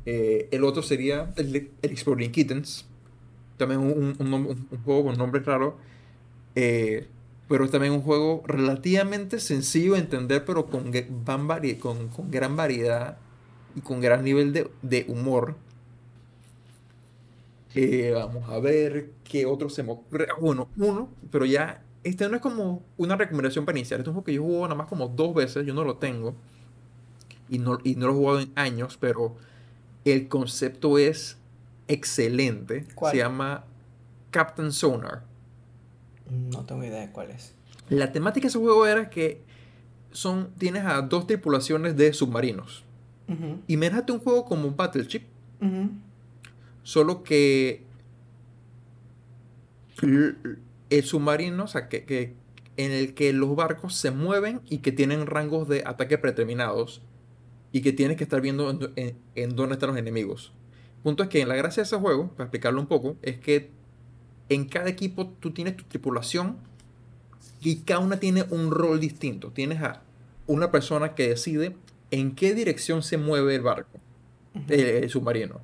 Eh, el otro sería el, el Exploring Kittens. También un, juego con nombre claro. Eh, pero también un juego relativamente sencillo de entender, pero con, gran variedad y con gran nivel de, humor. Eh, vamos a ver qué otro se me. Ah, uno, pero ya este no es como una recomendación para iniciar. Este es un juego que yo juego nada más como dos veces. Yo no lo tengo. Y no, y no lo he jugado en años, pero el concepto es excelente. Se llama Captain Sonar.
No tengo idea de cuál es.
La temática de ese juego era que son, tienes a dos tripulaciones de submarinos. Y me un juego como Battleship. Solo que el submarino, o sea, que, en el que los barcos se mueven y que tienen rangos de ataque predeterminados y que tienes que estar viendo en, dónde están los enemigos. Punto es que en la gracia de ese juego, para explicarlo un poco, es que en cada equipo tú tienes tu tripulación y cada una tiene un rol distinto. Tienes a una persona que decide en qué dirección se mueve el barco, el, submarino.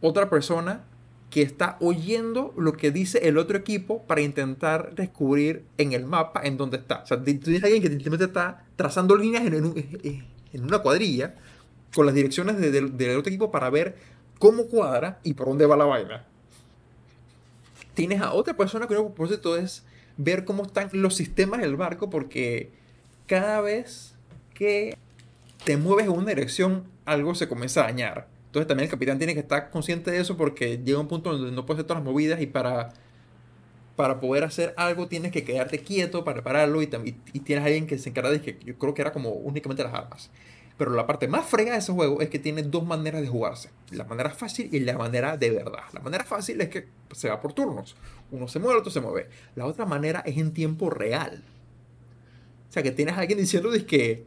Otra persona que está oyendo lo que dice el otro equipo para intentar descubrir en el mapa en dónde está. O sea, tú tienes alguien que simplemente está trazando líneas en, una cuadrilla con las direcciones del otro equipo para ver cómo cuadra y por dónde va la vaina. Tienes a otra persona que por propósito es ver cómo están los sistemas del barco porque cada vez que te mueves en una dirección algo se comienza a dañar. Entonces también el capitán tiene que estar consciente de eso porque llega un punto donde no puedes hacer todas las movidas y para, para poder hacer algo tienes que quedarte quieto para pararlo y, y, tienes a alguien que se encarga de que yo creo que era como únicamente las armas. Pero la parte más frega de ese juego es que tiene dos maneras de jugarse. La manera fácil y la manera de verdad. La manera fácil es que se va por turnos. Uno se mueve, el otro se mueve. La otra manera es en tiempo real. O sea, que tienes a alguien diciendo que,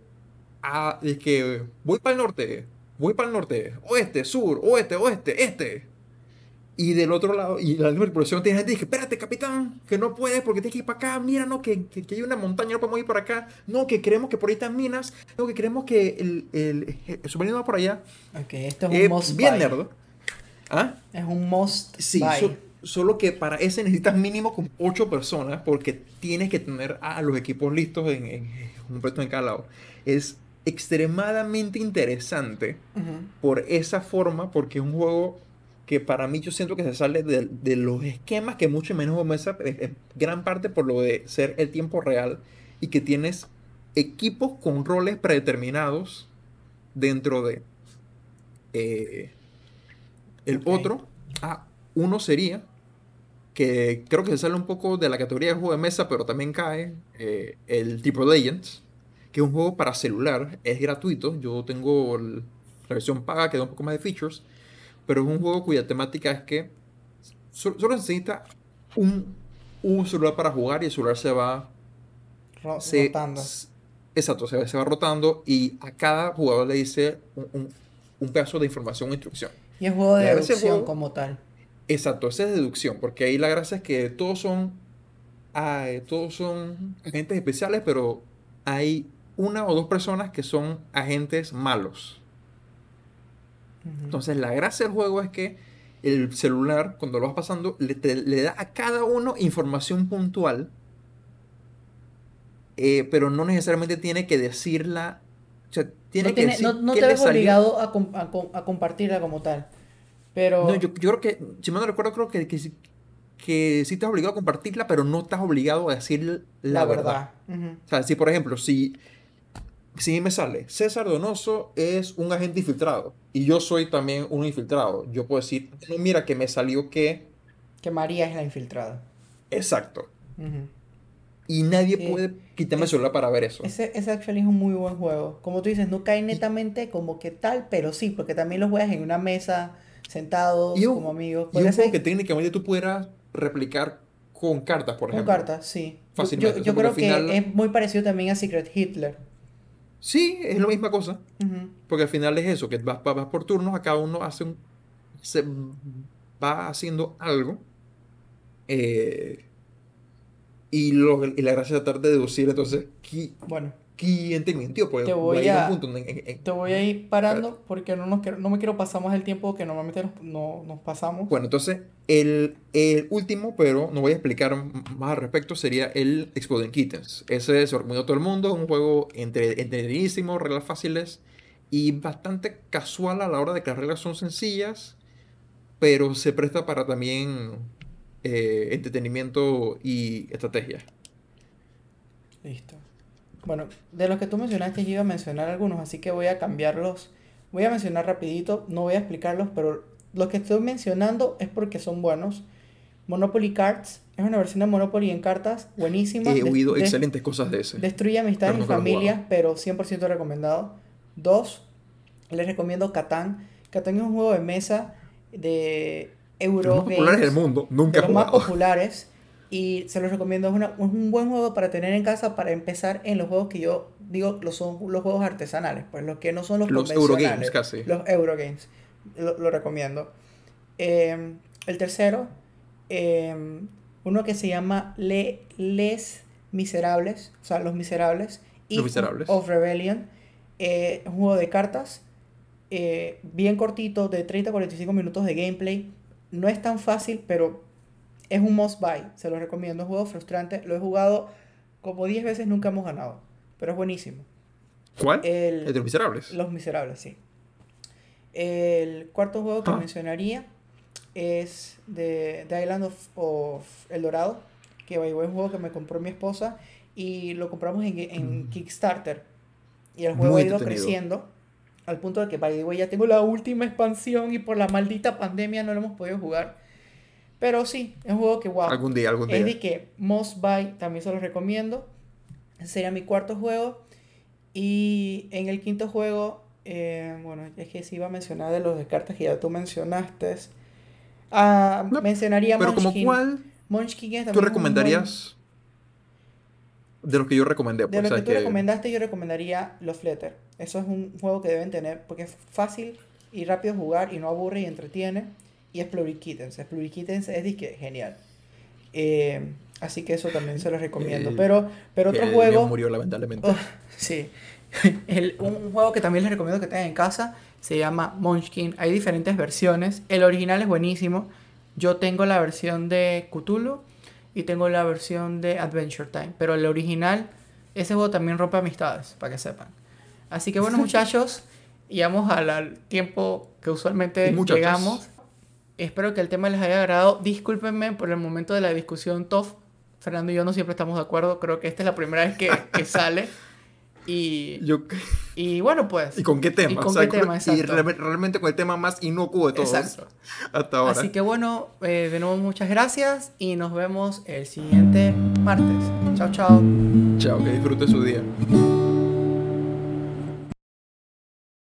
ah, que voy para el norte, voy para el norte, oeste, sur, oeste, oeste, este. Y del otro lado, y la misma tripulación tiene gente que dice, espérate, capitán, que no puedes porque tienes que ir para acá, mira, no, que, que, hay una montaña, no podemos ir por acá, no, que creemos que por ahí están minas, no, que creemos que el, el, el submarino va por allá.
Ok, esto es un eh, must
Bien nerd. ¿Ah?
Es un must
Sí, solo que para ese necesitas mínimo con ocho personas porque tienes que tener a los equipos listos en, en un puesto en cada lado. Es extremadamente interesante por esa forma, porque es un juego que para mí yo siento que se sale de, los esquemas que mucho menos mesa, es, gran parte por lo de ser el tiempo real y que tienes equipos con roles predeterminados dentro de eh, el otro. Ah, uno sería que creo que se sale un poco de la categoría de juego de mesa, pero también cae eh, el tipo Legends, que es un juego para celular, es gratuito. Yo tengo la versión paga que da un poco más de features pero es un juego cuya temática es que solo, solo necesita un, un celular para jugar y el celular se va
Ro-
se-
rotando.
exacto, se, va- se va rotando y a cada jugador le dice un, un- un pedazo de información o instrucción.
Y es juego de deducción
juego-
como tal.
Exacto, esa es deducción, porque ahí la gracia es que todos son, todos son agentes especiales, pero hay una o dos personas que son agentes malos. Entonces la gracia del juego es que el celular, cuando lo vas pasando, le, te- le da a cada uno información puntual, eh, pero no necesariamente tiene que decirla, o sea, tiene
no
que
tiene-
decir
no- no te ves obligado a, com- a com- a compartirla como tal. Pero
No, yo, yo creo que, si mal no recuerdo, creo que, que, que sí estás obligado a compartirla, pero no estás obligado a decir la, verdad.
Ujú.
O sea, si por ejemplo, si, si me sale, César Donoso es un agente infiltrado y yo soy también un infiltrado, yo puedo decir, "No, mira que me salió que...
Que María es la infiltrada.
Exacto. Y nadie puede quitarme el celular para ver eso.
Ese, ese actually es un muy buen juego. Como tú dices, no cae netamente como que tal, pero sí, porque también lo juegas en una mesa, sentados,
Y un-
como amigos.
Y un juego que técnicamente tú pudieras replicar con cartas, por
con
ejemplo.
cartas, sí.
Fácilmente,
Yo, yo creo que
final-
es muy parecido también a Secret Hitler.
Sí, es la misma cosa. Porque al final es eso, que vas, vas- por turnos, a cada uno hace un, se va haciendo algo. eh, y, lo, y la gracia es tratar de deducir entonces qui-
Bueno,
quién te mintió. Porque
Te voy a-
un punto en-
te voy a ir parando porque no, nos quiero- no me quiero pasar más el tiempo que normalmente nos, no- nos pasamos.
Bueno, entonces el, el último, pero no voy a explicar más al respecto, sería el Exploding Kittens. Ese se lo recomiendo a todo el mundo, un juego entre, entretenidísimo, reglas fáciles y bastante casual a la hora de que las reglas son sencillas, pero se presta para también eh, entretenimiento y estrategia.
Listo. Bueno, de los que tú mencionaste yo iba a mencionar algunos, así que voy a cambiarlos. Voy a mencionar rapidito, no voy a explicarlos, pero los que estoy mencionando es porque son buenos. Monopoly Cards es una versión de Monopoly en cartas buenísima.
He oído excelentes cosas de ese.
Destruye amistades
Pero
y familias,
jugado.
pero 100% recomendado. Dos, les recomiendo Catán. Catán es un juego de mesa de
Los más populares del mundo, nunca
de
he
los más
jugado.
populares. Y se los recomiendo. Es, una- es un buen juego para tener en casa para empezar en los juegos que yo digo los son los juegos artesanales. Pues los que no son los,
Los
convencionales.
Eurogames, casi.
Los Eurogames. Lo, lo recomiendo. Eh, el tercero, eh, uno que se llama Le, Les Miserables. O sea, Los Miserables.
Los Miserables.
of Rebellion. Eh, un juego de cartas. eh, bien cortito, de 30 a 45 minutos de gameplay. No es tan fácil, pero es un must buy. Se lo recomiendo. Es un juego frustrante. Lo he jugado como 10 veces, nunca hemos ganado. Pero es buenísimo.
¿Cuál?
El-
El de los miserables.
Los Miserables, sí. El cuarto juego que
Ah.
mencionaría es de The Island of, of El Dorado, que by the way, es un juego que me compró mi esposa y lo compramos en, en
Mm.
Kickstarter. Y el juego
Muy
ha ido creciendo al punto de que by the way ya tengo la última expansión y por la maldita pandemia no lo hemos podido jugar. Pero sí, es un juego que wow.
Algún día, algún día.
Es de que Must Buy también se los recomiendo. Ese sería mi cuarto juego. Y en el quinto juego, eh, bueno, es que sí iba a mencionar de los de cartas que ya tú mencionaste. Ah,
No,
mencionaría
Pero como
Munchkin.
cuál
Munchkin es
tú recomendarías de los que yo recomendé.
buen- De
Pues,
lo que tú recomendaste, yo recomendaría Los Fletter. Eso es un juego que deben tener porque es fácil y rápido jugar y no aburre y entretiene. Y es Plurikittens. Es Plurikittens es disque genial. Eh, así que eso también se los recomiendo.
El-
pero, pero otro
el
juego.
murió lamentablemente.
Oh, sí. El- un, juego que también les recomiendo que tengan en casa se llama Munchkin. Hay diferentes versiones. El original es buenísimo. Yo tengo la versión de Cthulhu y tengo la versión de Adventure Time. Pero el original, ese juego también rompe amistades, para que sepan. Así que bueno, muchachos, llegamos al, al tiempo que usualmente llegamos. Espero que el tema les haya agradado. Discúlpenme por el momento de la discusión TOF. Fernando y yo no siempre estamos de acuerdo. Creo que esta es la primera vez que, que sale. Y,
Yo,
y bueno, pues.
¿Y con qué tema?
¿Y con
O sea,
qué tema?
y
Exacto.
re- realmente con el tema más inocuo de todos
Exacto.
hasta ahora.
Así que bueno, eh, de nuevo muchas gracias y nos vemos el siguiente martes. Chao, chao.
Chao, que disfrute su día.